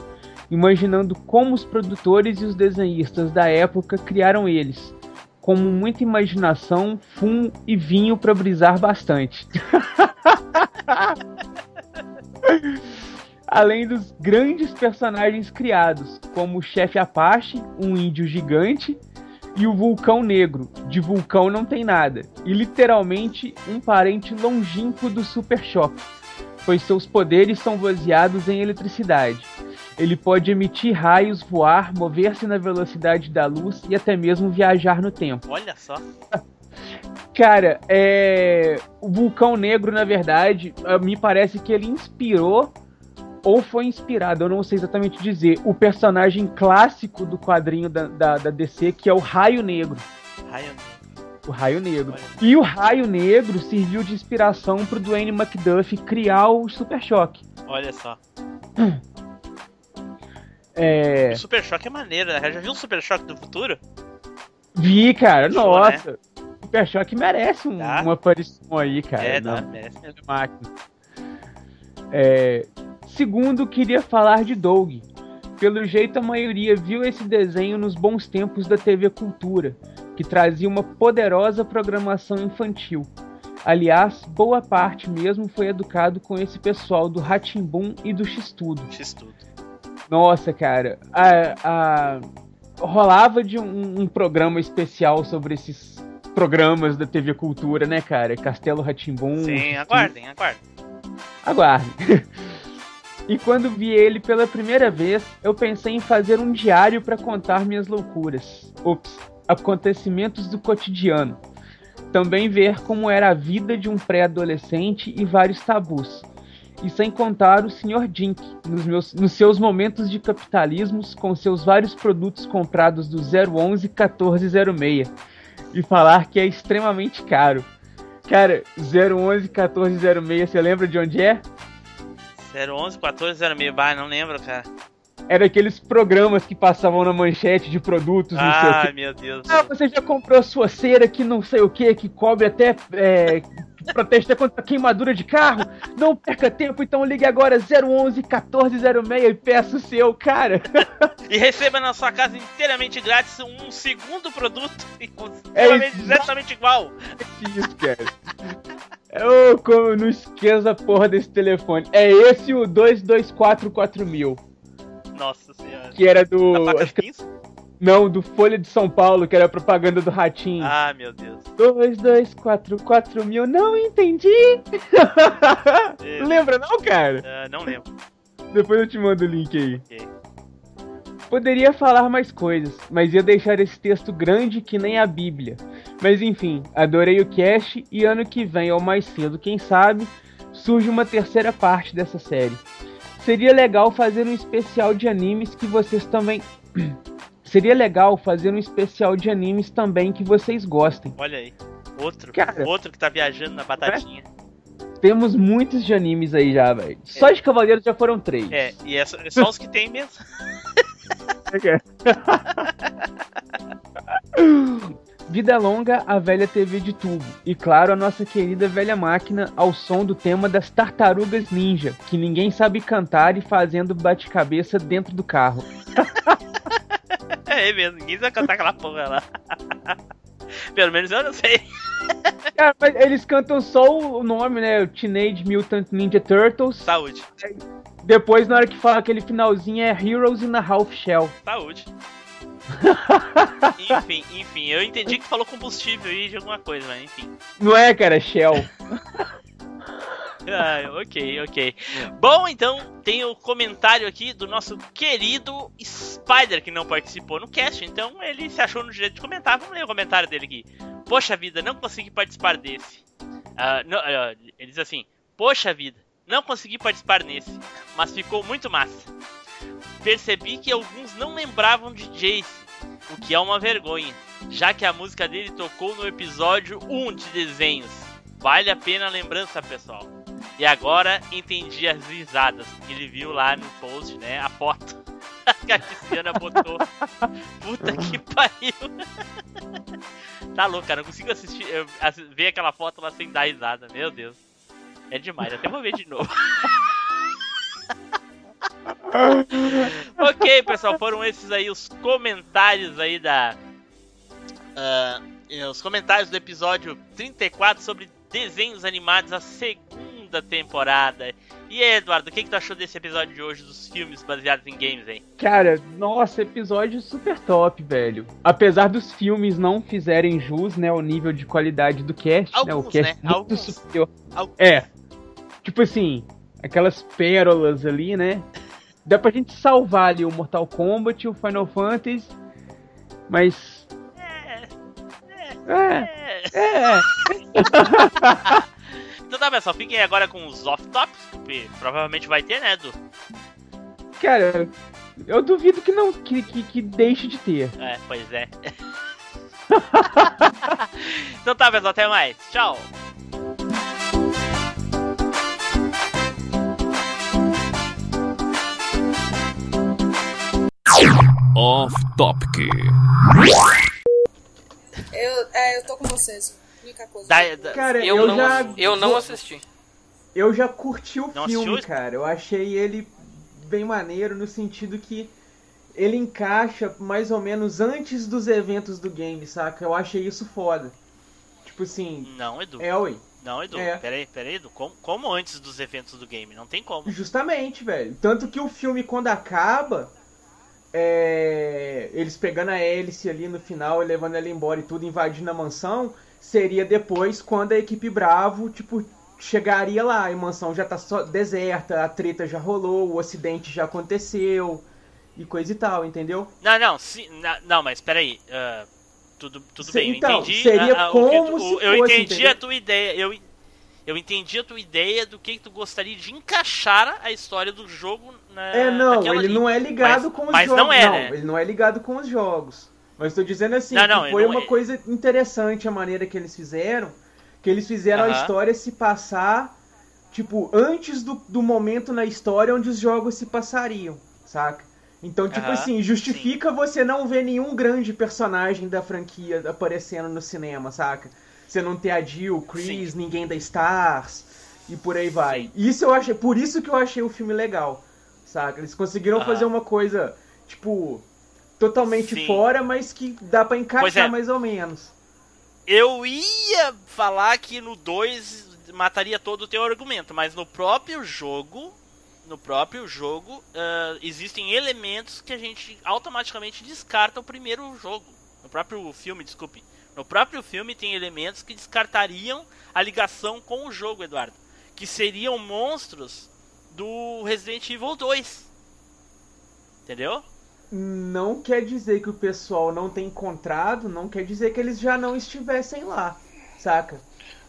imaginando como os produtores e os desenhistas da época criaram eles, com muita imaginação, fumo e vinho para brisar bastante. *laughs* Além dos grandes personagens criados, como o chefe Apache, um índio gigante, e o Vulcão Negro. De vulcão não tem nada. E literalmente um parente longínquo do Super Choque, pois seus poderes são baseados em eletricidade. Ele pode emitir raios, voar, mover-se na velocidade da luz e até mesmo viajar no tempo. Olha só. Cara, é... o Vulcão Negro, na verdade, me parece que ele inspirou ou foi inspirado, eu não sei exatamente dizer, o personagem clássico do quadrinho da, da, da DC, que é o Raio Negro. Raio O Raio Negro. E o Raio Negro serviu de inspiração pro Dwayne McDuff criar o Super Choque. Olha só. É... O Super Choque é maneiro, né? Já viu o Super Choque do futuro? Vi, cara, Show, nossa. O Super Choque merece um- Tá. uma aparição aí, cara. É, na- merece. na máquina. É, segundo, queria falar de Doug. Pelo jeito, a maioria viu esse desenho nos bons tempos da TV Cultura, que trazia uma poderosa programação infantil. Aliás, boa parte mesmo foi educado com esse pessoal do Ratimbum e do X-Tudo. X-Tudo. Nossa, cara, a, a- rolava de um, um programa especial sobre esses programas da TV Cultura, né, cara? Castelo Ratimbum. Sim, aguardem, aguardem. Aguarde. *laughs* e quando vi ele pela primeira vez, eu pensei em fazer um diário para contar minhas loucuras. Ops, acontecimentos do cotidiano. Também ver como era a vida de um pré-adolescente e vários tabus. E sem contar o Sr. Dink, nos, nos seus momentos de capitalismos, com seus vários produtos comprados do 011 1406. E falar que é extremamente caro. Cara, 011 1406, você lembra de onde é? 011 1406, bah, não lembro, cara. Era aqueles programas que passavam na manchete de produtos, não sei o Ai, quê. meu Deus. Ah, você já comprou sua cera que não sei o que, que cobre até. É, até contra queimadura de carro? Não perca tempo, então ligue agora 011 1406 e peça o seu, cara. *laughs* E receba na sua casa inteiramente grátis um segundo produto É exatamente, igual. Isso, cara. Eu como não esqueça a porra desse telefone. É esse o 2244 Nossa senhora. que era do. Que- 15? não, do Folha de São Paulo, que era a propaganda do Ratinho. Ah, meu Deus. 2244 mil, não entendi. É. *laughs* Lembra não, cara? Ah, não lembro. Depois eu te mando o link aí. Ok. Poderia falar mais coisas, mas ia deixar esse texto grande que nem a Bíblia. Mas enfim, adorei o cast e ano que vem, ou mais cedo, quem sabe, surge uma terceira parte dessa série. Seria legal fazer um especial de animes que vocês também. *clears throat* Seria legal fazer um especial de animes também que vocês gostem. Olha aí. Outro. Cara. Outro que tá viajando na batatinha. Temos muitos de animes aí já, velho. Só de Cavaleiros já foram três. É, e é só, é só os que tem mesmo. *laughs* *laughs* Vida longa a velha TV de tubo. E claro, a nossa querida velha máquina ao som do tema das tartarugas ninja, que ninguém sabe cantar e fazendo bate-cabeça dentro do carro. *laughs* É mesmo, ninguém vai cantar aquela porra lá. *laughs* *laughs* Pelo menos eu não sei. Cara, mas eles cantam só o nome, né? O Teenage Mutant Ninja Turtles. Saúde. Depois, na hora que fala aquele finalzinho, é Heroes in a Half Shell. Saúde. *laughs* enfim, enfim, eu entendi que falou combustível aí de alguma coisa, mas enfim. Não é, cara? É Shell. *laughs* Ah, ok, ok. Bom, então tem o comentário aqui do nosso querido Spider, que não participou no cast, então ele se achou no direito de comentar. Vamos ler o comentário dele aqui. Poxa vida, não consegui participar desse. Não, ah, ele diz assim: Poxa vida, não consegui participar nesse, mas ficou muito massa. Percebi que alguns não lembravam de Jace, o que é uma vergonha, já que a música dele tocou no episódio 1 de desenhos. Vale a pena a lembrança, pessoal. E agora entendi as risadas. Ele viu lá no post, né? A foto. *laughs* que a Tiziana botou. Puta que pariu. *laughs* tá louco, cara. Não consigo assistir, eu, ver aquela foto lá sem dar risada. Meu Deus. É demais. Até vou ver de novo. *laughs* ok, pessoal. Foram esses aí os comentários aí da. eh, os comentários do episódio 34 sobre desenhos animados, a segunda temporada. E aí, Eduardo, o que, que tu achou desse episódio de hoje dos filmes baseados em games aí? Cara, nossa, episódio super top, velho. Apesar dos filmes não fizerem jus, né, ao nível de qualidade do cast, né, o Alguns, cast né? muito Alguns. superior. Alguns. É. Tipo assim, aquelas pérolas ali, né? Dá pra gente salvar ali o Mortal Kombat, o Final Fantasy, mas é, é. *laughs* *laughs* Então tá, pessoal, fiquem agora com os off-tops, que provavelmente vai ter, né, Edu? Cara, eu duvido que não que, que, que deixe de ter. É, pois é. *laughs* então tá, pessoal, até mais. Tchau. Off Topic. Eu, é, eu tô com vocês. Única coisa. Da- da- Cara, Eu, eu, não, já eu não assisti. eu já curti o Não filme, assistiu? cara. Eu achei ele bem maneiro no sentido que ele encaixa mais ou menos antes dos eventos do game, saca? Eu achei isso foda. Tipo assim, Não, Edu. é, ui. Não, Edu. É. Peraí, peraí, Edu. Como, como antes dos eventos do game? Não tem como. Justamente, velho. Tanto que o filme, quando acaba, é, eles pegando a hélice ali no final e levando ela embora e tudo, invadindo a mansão, seria depois quando a equipe Bravo, tipo, chegaria lá. A mansão já tá só deserta, a treta já rolou, o acidente já aconteceu e coisa e tal, entendeu? Não, não, se, na- não, mas peraí. ah, tudo tudo Se- bem, eu então, entendi. seria o que como tu- se o- Eu fosse, entendi entendeu? a tua ideia. Eu, eu entendi a tua ideia do que tu gostaria de encaixar a história do jogo na. É, não, ele ali. não é ligado Mas- com os mas jogos. não é, né? ele não é ligado com os jogos. Mas tô dizendo assim, Não, não, que foi não uma é- coisa interessante a maneira que eles fizeram. Que eles fizeram a Aham. história se passar, tipo, antes do, do momento na história onde os jogos se passariam, saca? Então, tipo Aham, assim, justifica você não ver nenhum grande personagem da franquia aparecendo no cinema, saca? Você não ter a Jill, Chris, ninguém da Stars e por aí vai. Isso eu achei, por isso que eu achei o filme legal, saca? Eles conseguiram Aham. fazer uma coisa, tipo, totalmente Sim. fora, mas que dá pra encaixar é. mais ou menos. Eu ia falar que no 2 mataria todo o teu argumento, mas no próprio jogo, no próprio jogo, ah, existem elementos que a gente automaticamente descarta o primeiro jogo. No próprio filme, desculpe. No próprio filme tem elementos que descartariam a ligação com o jogo, Eduardo. Que seriam monstros do Resident Evil 2. Entendeu? Não quer dizer que o pessoal não tenha encontrado, não quer dizer que eles já não estivessem lá, saca?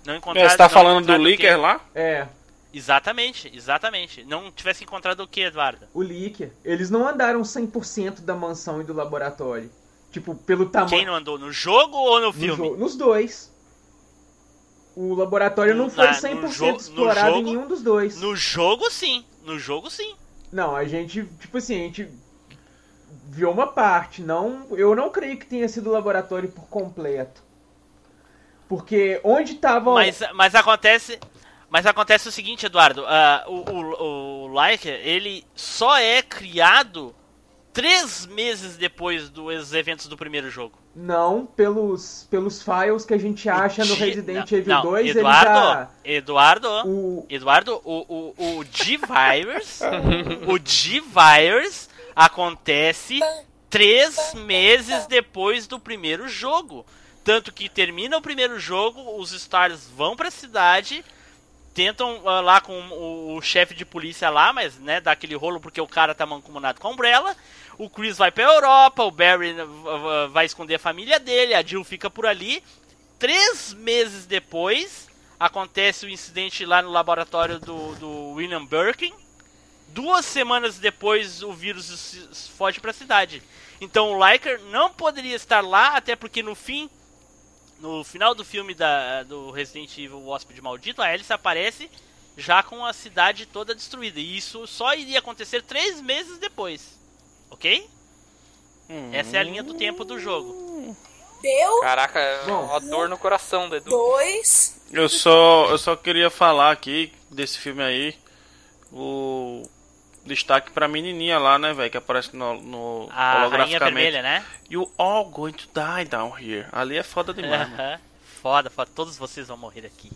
Não É, encontraram, você tá não falando do? Licker lá? É, Exatamente, exatamente. Não tivesse encontrado o que, Eduardo? o Licker. Eles não andaram 100% da mansão e do laboratório. Tipo, pelo tamanho. Quem não andou? No jogo ou no No filme? jo- Nos dois. O laboratório não No- foi na- no 100% jo- no explorado jogo- em nenhum dos dois. No jogo, sim. No jogo, sim. Não, a gente, tipo assim, a gente viu uma parte. Não, eu não creio que tenha sido o laboratório por completo. Porque onde estavam. Mas, mas acontece. Mas acontece o seguinte, Eduardo. ah, o, o, o Liker, ele só é criado três meses depois dos eventos do primeiro jogo. Não, pelos, pelos files que a gente acha no Resident não, Evil não, 2, Eduardo, ele já. Eduardo, O, Eduardo, o, o, o *laughs* G-Virus, o G-Virus acontece três meses depois do primeiro jogo. Tanto que termina o primeiro jogo, os Stars vão pra cidade, tentam ah, lá com o, o chefe de polícia lá, mas né, dá aquele rolo porque o cara tá mancomunado com a Umbrella. O Chris vai pra Europa, o Barry ah, ah, vai esconder a família dele, a Jill fica por ali. Três meses depois, acontece o incidente lá no laboratório do, do William Birkin. Duas semanas depois, o vírus foge pra cidade. Então o Liker não poderia estar lá, até porque no fim, no final do filme da, do Resident Evil o Hóspede Maldito, a Alice aparece já com a cidade toda destruída. E isso só iria acontecer três meses depois. ok? Essa é a linha do tempo do jogo. Deu Caraca, Bom. uma dor no coração do Edu. dois. Eu só, eu só queria falar aqui desse filme aí. O destaque pra menininha lá, né, velho? Que aparece no, no A holograficamente. vermelha, né? You all going to die down here. Ali é foda demais, mano. Aham. Foda, foda. Todos vocês vão morrer aqui.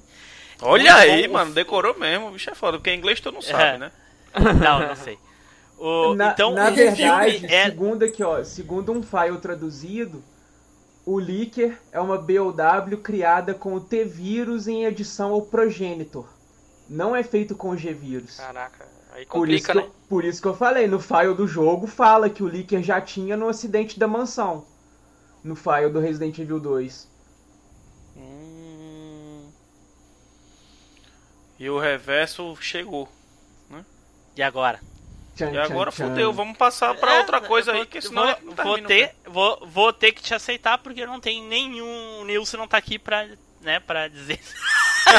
Olha Muito aí, bom. mano. Decorou mesmo. O bicho é foda. Porque inglês tu não sabe, né? Não, não sei. O, Na, então, na o verdade, filme é... segundo aqui, ó, segundo um file traduzido, o Licker é uma BOW criada com o T-Vírus em edição ao Progenitor. Não é feito com o G-Vírus. Caraca, aí Por isso, complica, que né? eu, por isso que eu falei, no file do jogo fala que o Licker já tinha no acidente da mansão. No file do Resident Evil 2. Hum. E o reverso chegou. E agora? Tchan, E agora tchan, tchan. fudeu. Vamos passar pra É, outra coisa eu aí, vou- que senão vou, não vou ter, vou, vou ter que te aceitar porque não tem nenhum o Nilson não tá aqui pra, né, pra dizer. *laughs*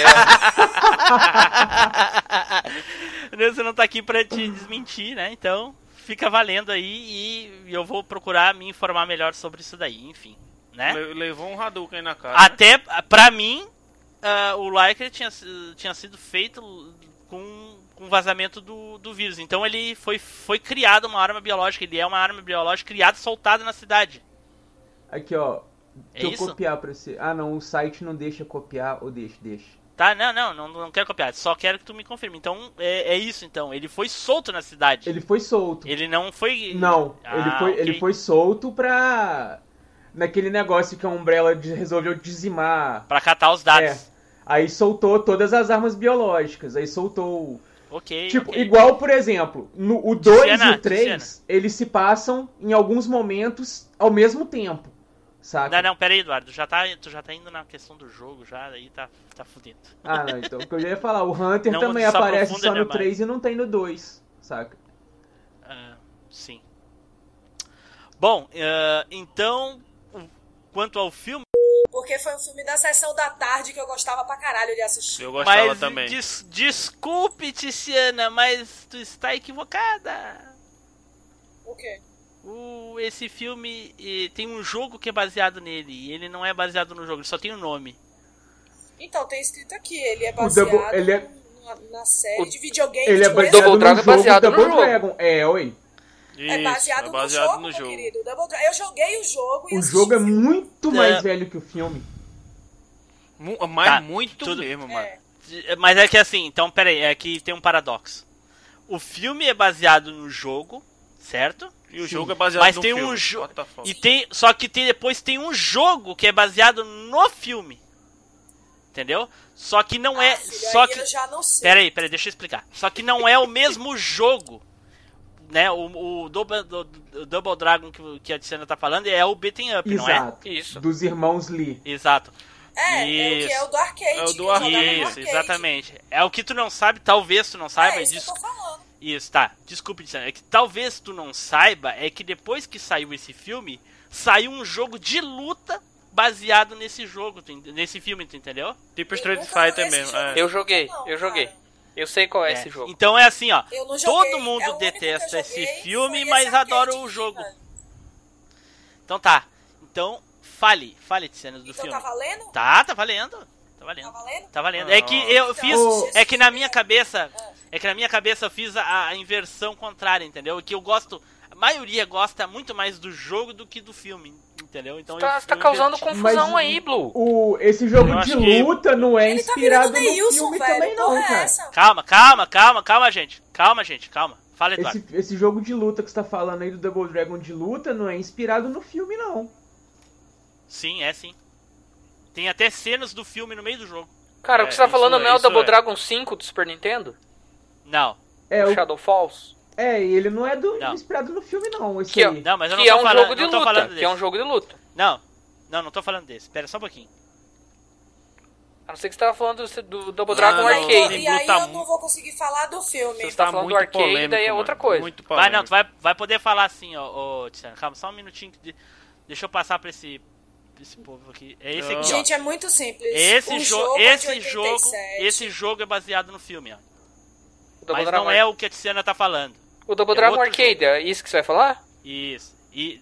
o Nilson não tá aqui pra te desmentir, né? Então, fica valendo aí e eu vou procurar me informar melhor sobre isso daí, enfim, né? Le- Levou um Hadouken na cara. Até, pra mim, ah, o Liker tinha, tinha sido feito com, com vazamento do, do vírus. Então ele foi, foi criado uma arma biológica. Ele é uma arma biológica criada e soltada na cidade. Aqui, ó. É Deixa eu isso? copiar pra você. Ah, não, o site não deixa copiar ou deixa, deixa. Tá? Não, não, não, não quero copiar. Só quero que tu me confirme. Então, é, é isso então. Ele foi solto na cidade. Ele foi solto. Ele não foi... Não, Ah, ele, foi, ok. ele foi solto pra. Naquele negócio que a Umbrella resolveu dizimar. Pra catar os dados. É. Aí soltou todas as armas biológicas. Aí soltou. Ok, Tipo, ok. igual, por exemplo, no, o 2 e o 3, eles se passam em alguns momentos ao mesmo tempo. Saca? Não, não, pera aí, Eduardo. Já tá, tu já tá indo na questão do jogo, já, aí tá, tá fudendo. Ah, não, então o que eu já ia falar, o Hunter Não também se aparece aprofunda só no demais. 3 e não tem no 2, saca? Ah, sim. Bom, ah, então, quanto ao filme, Porque foi um filme da sessão da tarde que eu gostava pra caralho de assistir. Eu gostava mas também. des- desculpe, Tiziana, mas tu está equivocada. O quê? O, esse filme tem um jogo que é baseado nele, e ele não é baseado no jogo, ele só tem o nome. Então, tem escrito aqui, ele é O baseado Double- ele é- na, na série de videogame Ele é baseado. Double Dragon é jogo baseado no jogo. Dragon. É, oi. É Isso, baseado, é baseado no jogo, no meu jogo. querido. Eu joguei o jogo e O jogo é o filme. muito mais É. velho que o filme. Mas Tá, muito tudo- mesmo, mano. É. Mas é que assim, então peraí, é que tem um paradoxo. O filme é baseado no jogo, certo? E o jogo é baseado Mas no tem filme. um jogo. E tem. Só que tem, depois tem um jogo que é baseado no filme. Entendeu? Só que não é. Ah, filho, só aí que. eu já não sei. Pera aí, pera aí, deixa eu explicar. Só que não é o mesmo *laughs* jogo. Né? O, o Double, do- do- Double Dragon que, que a Tiziana tá falando é o Beaten Up, não é? Exato. Isso. Dos irmãos Lee. Exato. É, é o que é o do arcade. É o do que eu jogava no Isso, arcade. exatamente. É o que tu não sabe, talvez tu não saiba. É isso dis- que eu tô falando. Isso, tá. Desculpe. É que talvez tu não saiba, é que depois que saiu esse filme, saiu um jogo de luta baseado nesse jogo, nesse filme, tu entendeu? Tipo Street Eu Fighter mesmo. é. Eu joguei, eu joguei. Eu sei qual é, É. esse jogo. Então é assim, ó. Eu. Todo mundo É eu detesta esse filme, foi mas esse adora o jogo. Então tá. Então, fale, fale, Tiziana, do Então filme. tá valendo? Tá, tá valendo. Tá Tá valendo. valendo? Tá valendo. Ah, É que eu Então, fiz. Ô. É que na minha cabeça. É que na minha cabeça eu fiz a, a inversão contrária, entendeu? Que eu gosto. A maioria gosta muito mais do jogo do que do filme, entendeu? Então Tá, você tá eu causando inverti. confusão Mas- aí, Blue. O, esse jogo de acho que- luta não é Ele tá inspirado virando no Neilson, filme velho. também não, é cara. essa? Calma, calma, calma, calma, gente. Calma, gente, calma. Fala, Eduardo. Esse, esse jogo de luta que você tá falando aí do Double Dragon de luta não é inspirado no filme, não. Sim, é sim. Tem até cenas do filme no meio do jogo. Cara, o É, que você tá isso falando é, não é o isso Double é. Dragon 5 do Super Nintendo? Não. É, o, Shadow Falls? é e ele não é do, Não. inspirado no filme, não. Esse Que é- aí. Não, mas eu não que tô é um falando, jogo de não luta. Que desse. é um jogo de luta. Não. Não, não tô falando desse. Espera só um pouquinho. A não ser que você tava falando do, do Double Dragon não, Arcade. E aí eu muito. não vou conseguir falar do filme. Você tá falando do arcade, daí é outra coisa. Muito Vai, polêmico. não, tu vai, vai poder falar assim, ó, ô, Tiziana. Calma, só um minutinho. que de- Deixa eu passar pra esse, esse povo aqui. É esse aqui, ó. Gente, é muito simples. Esse, o jo jogo é de esse jogo, 87. esse jogo é baseado no filme, ó. Mas Dragon não é o que a Tiziana tá falando. O Double é Dragon Arcade, é isso que você vai falar? Isso. E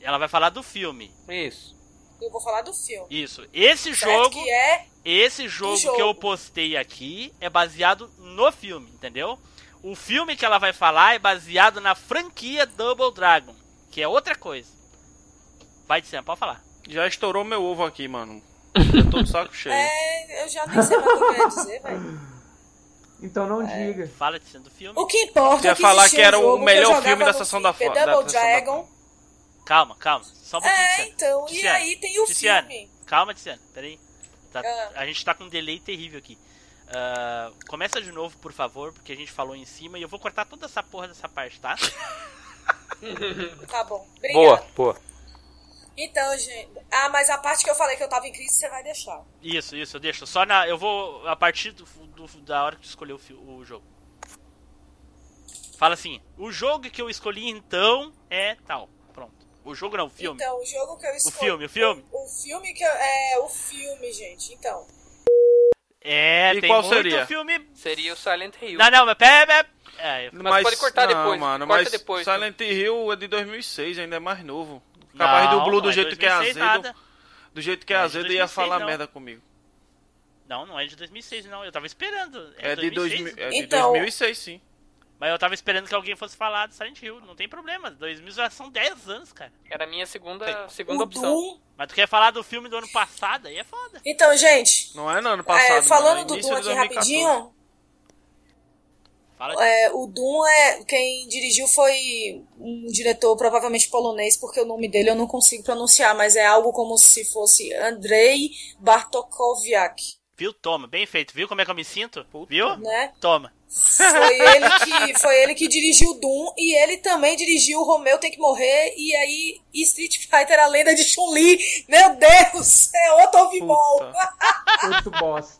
ela vai falar do filme. Isso. Eu vou falar do filme. Isso. Esse Certo jogo, que é esse jogo, jogo. que eu postei aqui é baseado no filme, entendeu? O filme que ela vai falar é baseado na franquia Double Dragon, que é outra coisa. Vai, Sam, pode falar. Já estourou meu ovo aqui, mano. *laughs* Eu tô de saco cheio. É, eu já nem sei mais o que eu ia dizer, velho. Então não É. diga. Fala, do filme. O que importa ia é que falar que era o eu melhor filme da sessão da Flipper, fo- da Double Dragon. Calma, calma. Só um pouquinho, É, então, e aí tem o Tiziane, filme. Calma, Tiziane, peraí. Tá- Ah. A gente tá com um delay terrível aqui. Ah, começa de novo, por favor, porque a gente falou em cima e eu vou cortar toda essa porra dessa parte, tá? *laughs* Tá bom, obrigada. Boa, boa. Então, gente. Ah, mas a parte que eu falei que eu tava em crise, você vai deixar. Isso, isso, eu deixo. Só na. Eu vou. A partir do, do- da hora que tu escolheu o, o jogo. Fala assim, o jogo que eu escolhi então é tal. Pronto. O jogo não, o filme. Então, o jogo que eu escolhi. filme, o filme. O, o filme que eu. É, o filme, gente. Então. É, E tem qual muito seria? filme. Seria o Silent Hill. Não, não, mas pera, pera. É, Mas pode cortar não, depois, Mano, corta mas depois. Silent Hill é de 2006, ainda é mais novo. Capaz do Blue do é jeito que é 2006 azedo. Do jeito que é é azedo ia 2006 falar não. merda comigo. Não, não é de 2006 não, eu tava esperando. É, de, 2006. 2000, é de Então- 2006, sim. Mas eu tava esperando que alguém fosse falar de Silent Hill, não tem problema. 2000 já são 10 anos, cara. Era a minha segunda, segunda O opção. Doom. Mas tu quer falar do filme do ano passado, aí é foda. Então, gente. Não é no ano é, passado. falando mano, é do de aqui 2014. rapidinho. É, o Doom é. Quem dirigiu foi um diretor provavelmente polonês, porque o nome dele eu não consigo pronunciar, mas é algo como se fosse Andrei Bartokowiak, Viu? Toma, bem feito. Viu como é que eu me sinto? Viu? né? Toma. Foi *laughs* ele que foi ele que dirigiu Doom e ele também dirigiu Romeu tem que morrer e aí Street Fighter a lenda de Chun-Li. Meu Deus, é outro. Puta. *laughs* Outro bosta.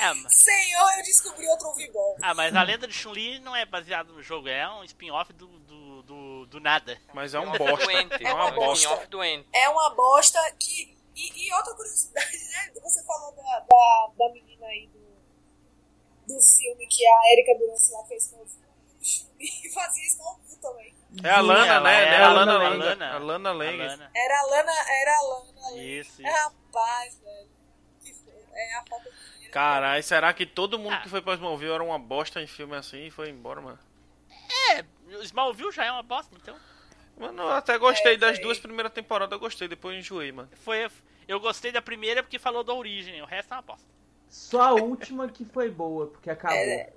É, mas... Senhor, eu descobri outro ouvibol. Ah, mas a lenda de Chun-Li não é baseado no jogo, é um spin-off do, do, do, do nada. Mas é um É bosta. doente. É uma uma bosta. spin-off doente. É uma bosta que e, e outra curiosidade, né? Você falou da, da, da menina aí do, do filme que a Erika Durance lá fez com o Chun-Li fazia isso no Doom também. É a Lana, Ela né? é né? a Lana Lana, Lang. Lana. A Lana Lang. Era a Lana, era a Lana. Isso, É, isso. rapaz, velho. É a falta de dinheiro. Caralho, será que todo mundo Ah. que foi pra Smallville era uma bosta em filme assim e foi embora, mano? É, o Smallville já é uma bosta, então. Mano, eu até gostei É, das duas primeiras temporadas, eu gostei, depois eu enjoei, mano. Foi, eu gostei da primeira porque falou da origem, o resto é uma bosta. Só a última que foi boa, porque acabou. É.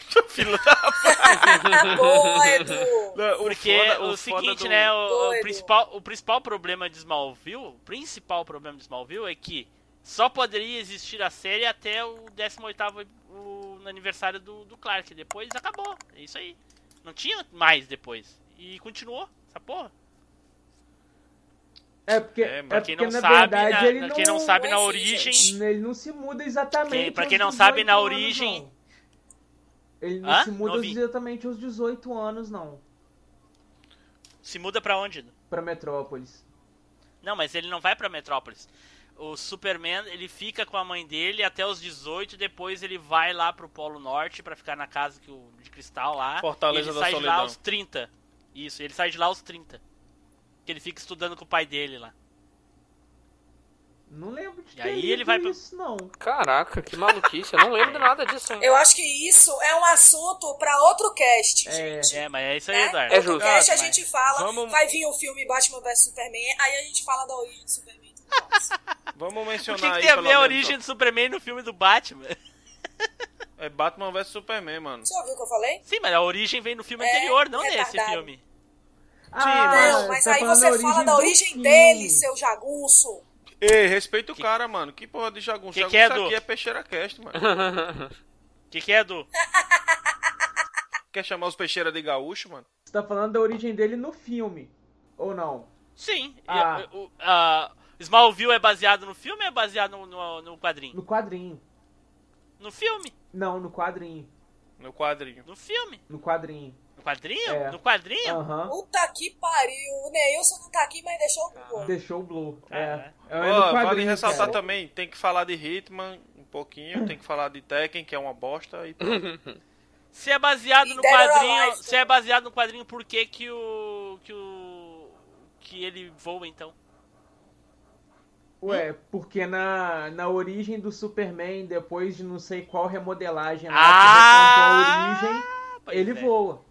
*laughs* Filho da *laughs* Boa, Edu. Não, Porque foda- o, foda seguinte, do- né, o, o Doido. principal, o principal problema de Smallville, o principal problema de Smallville é que só poderia existir a série até o 18º o, no aniversário do, do Clark, depois acabou, é isso aí. Não tinha mais depois, e continuou, essa porra. É porque, É, é, pra quem porque não sabe, verdade na- não, quem não sabe na é assim, origem... ele não se muda exatamente. Quem- pra quem não sabe, 18 na origem-. Ele não Hã? se muda Não exatamente aos 18 anos, não. Se muda pra onde? Pra Metrópolis. Não, mas ele não vai pra Metrópolis. O Superman, ele fica com a mãe dele até os 18, depois ele vai lá pro Polo Norte pra ficar na casa que o, de cristal lá. Fortaleza e ele da sai de Solidão. lá aos 30. Isso, ele sai de lá aos 30. Que ele fica estudando com o pai dele lá. Não lembro de E aí ele vai pro- isso, não. Caraca, que maluquice. Eu não lembro de nada disso. hein? Eu acho que isso é um assunto pra outro cast, É. gente. É, mas é isso aí, Né? Eduardo. É Outro justo. cast a gente fala, vamos- vai vir o filme Batman vs Superman, aí a gente fala da origem do Superman *laughs* e tudo mais. Vamos O mencionar que, que aí, tem a pelo ver a origem do Superman no filme do Batman? É Batman vs Superman, mano. Você ouviu o que eu falei? Sim, mas a origem vem no filme É, anterior, não nesse filme. Ah, Não, mas tá aí você da fala da do origem filme. dele, seu jagunço. Ei, respeita o cara, mano. Que porra de jagunço. Que jagunço que é, Edu? aqui é Peixeira Cast, mano. O *laughs* que, que é, Edu? *laughs* Quer chamar os Peixeira de gaúcho, mano? Você tá falando da origem dele no filme. Ou não? Sim. Ah. a- a- Smallville é baseado no filme ou é baseado no, no, no quadrinho? No quadrinho. No filme. Não, no quadrinho. No quadrinho. No filme. No quadrinho. No quadrinho? É. No quadrinho? Aham. Puta que pariu. O Neilson não tá aqui, mas deixou o Google. Deixou o Blue. É. É. É, no Ó, vale quadrinho, ressaltar cara. também, tem que falar de Hitman um pouquinho, tem que falar de Tekken, que é uma bosta, e. *laughs* Se é baseado E no quadrinho, se é baseado no quadrinho, por que que o que o que ele voa então? Ué, porque na, na origem do Superman, depois de não sei qual remodelagem lá Ah! que a origem, Pois ele é. voa.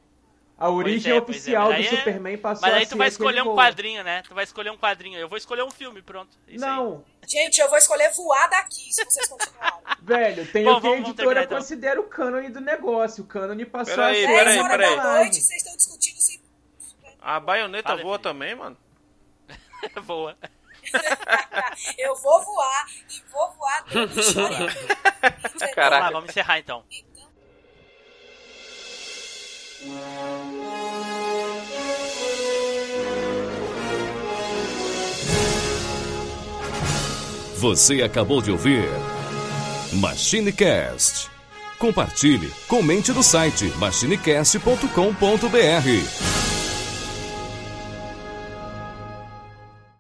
A origem é, é, oficial mas do aí é- Superman passou Mas a aí tu vai escolher um voa. quadrinho, né? Tu vai escolher um quadrinho. Eu vou escolher um filme, pronto. Isso aí. Não, Gente, eu vou escolher voar daqui, se vocês continuarem. *laughs* velho, tem Bom, o que a vamos- terminar, editora então. considera o cânone do negócio. O cânone passou Peraí, a ser... peraí, 10 horas peraí. da noite, vocês estão discutindo se... A baioneta Fala, voa filho. também, mano? *laughs* Boa. *laughs* eu vou voar e vou voar dentro? *laughs* Caraca. Vamos lá, vamos encerrar então. Você acabou de ouvir MachineCast. Compartilhe, comente no site machinecast.com.br.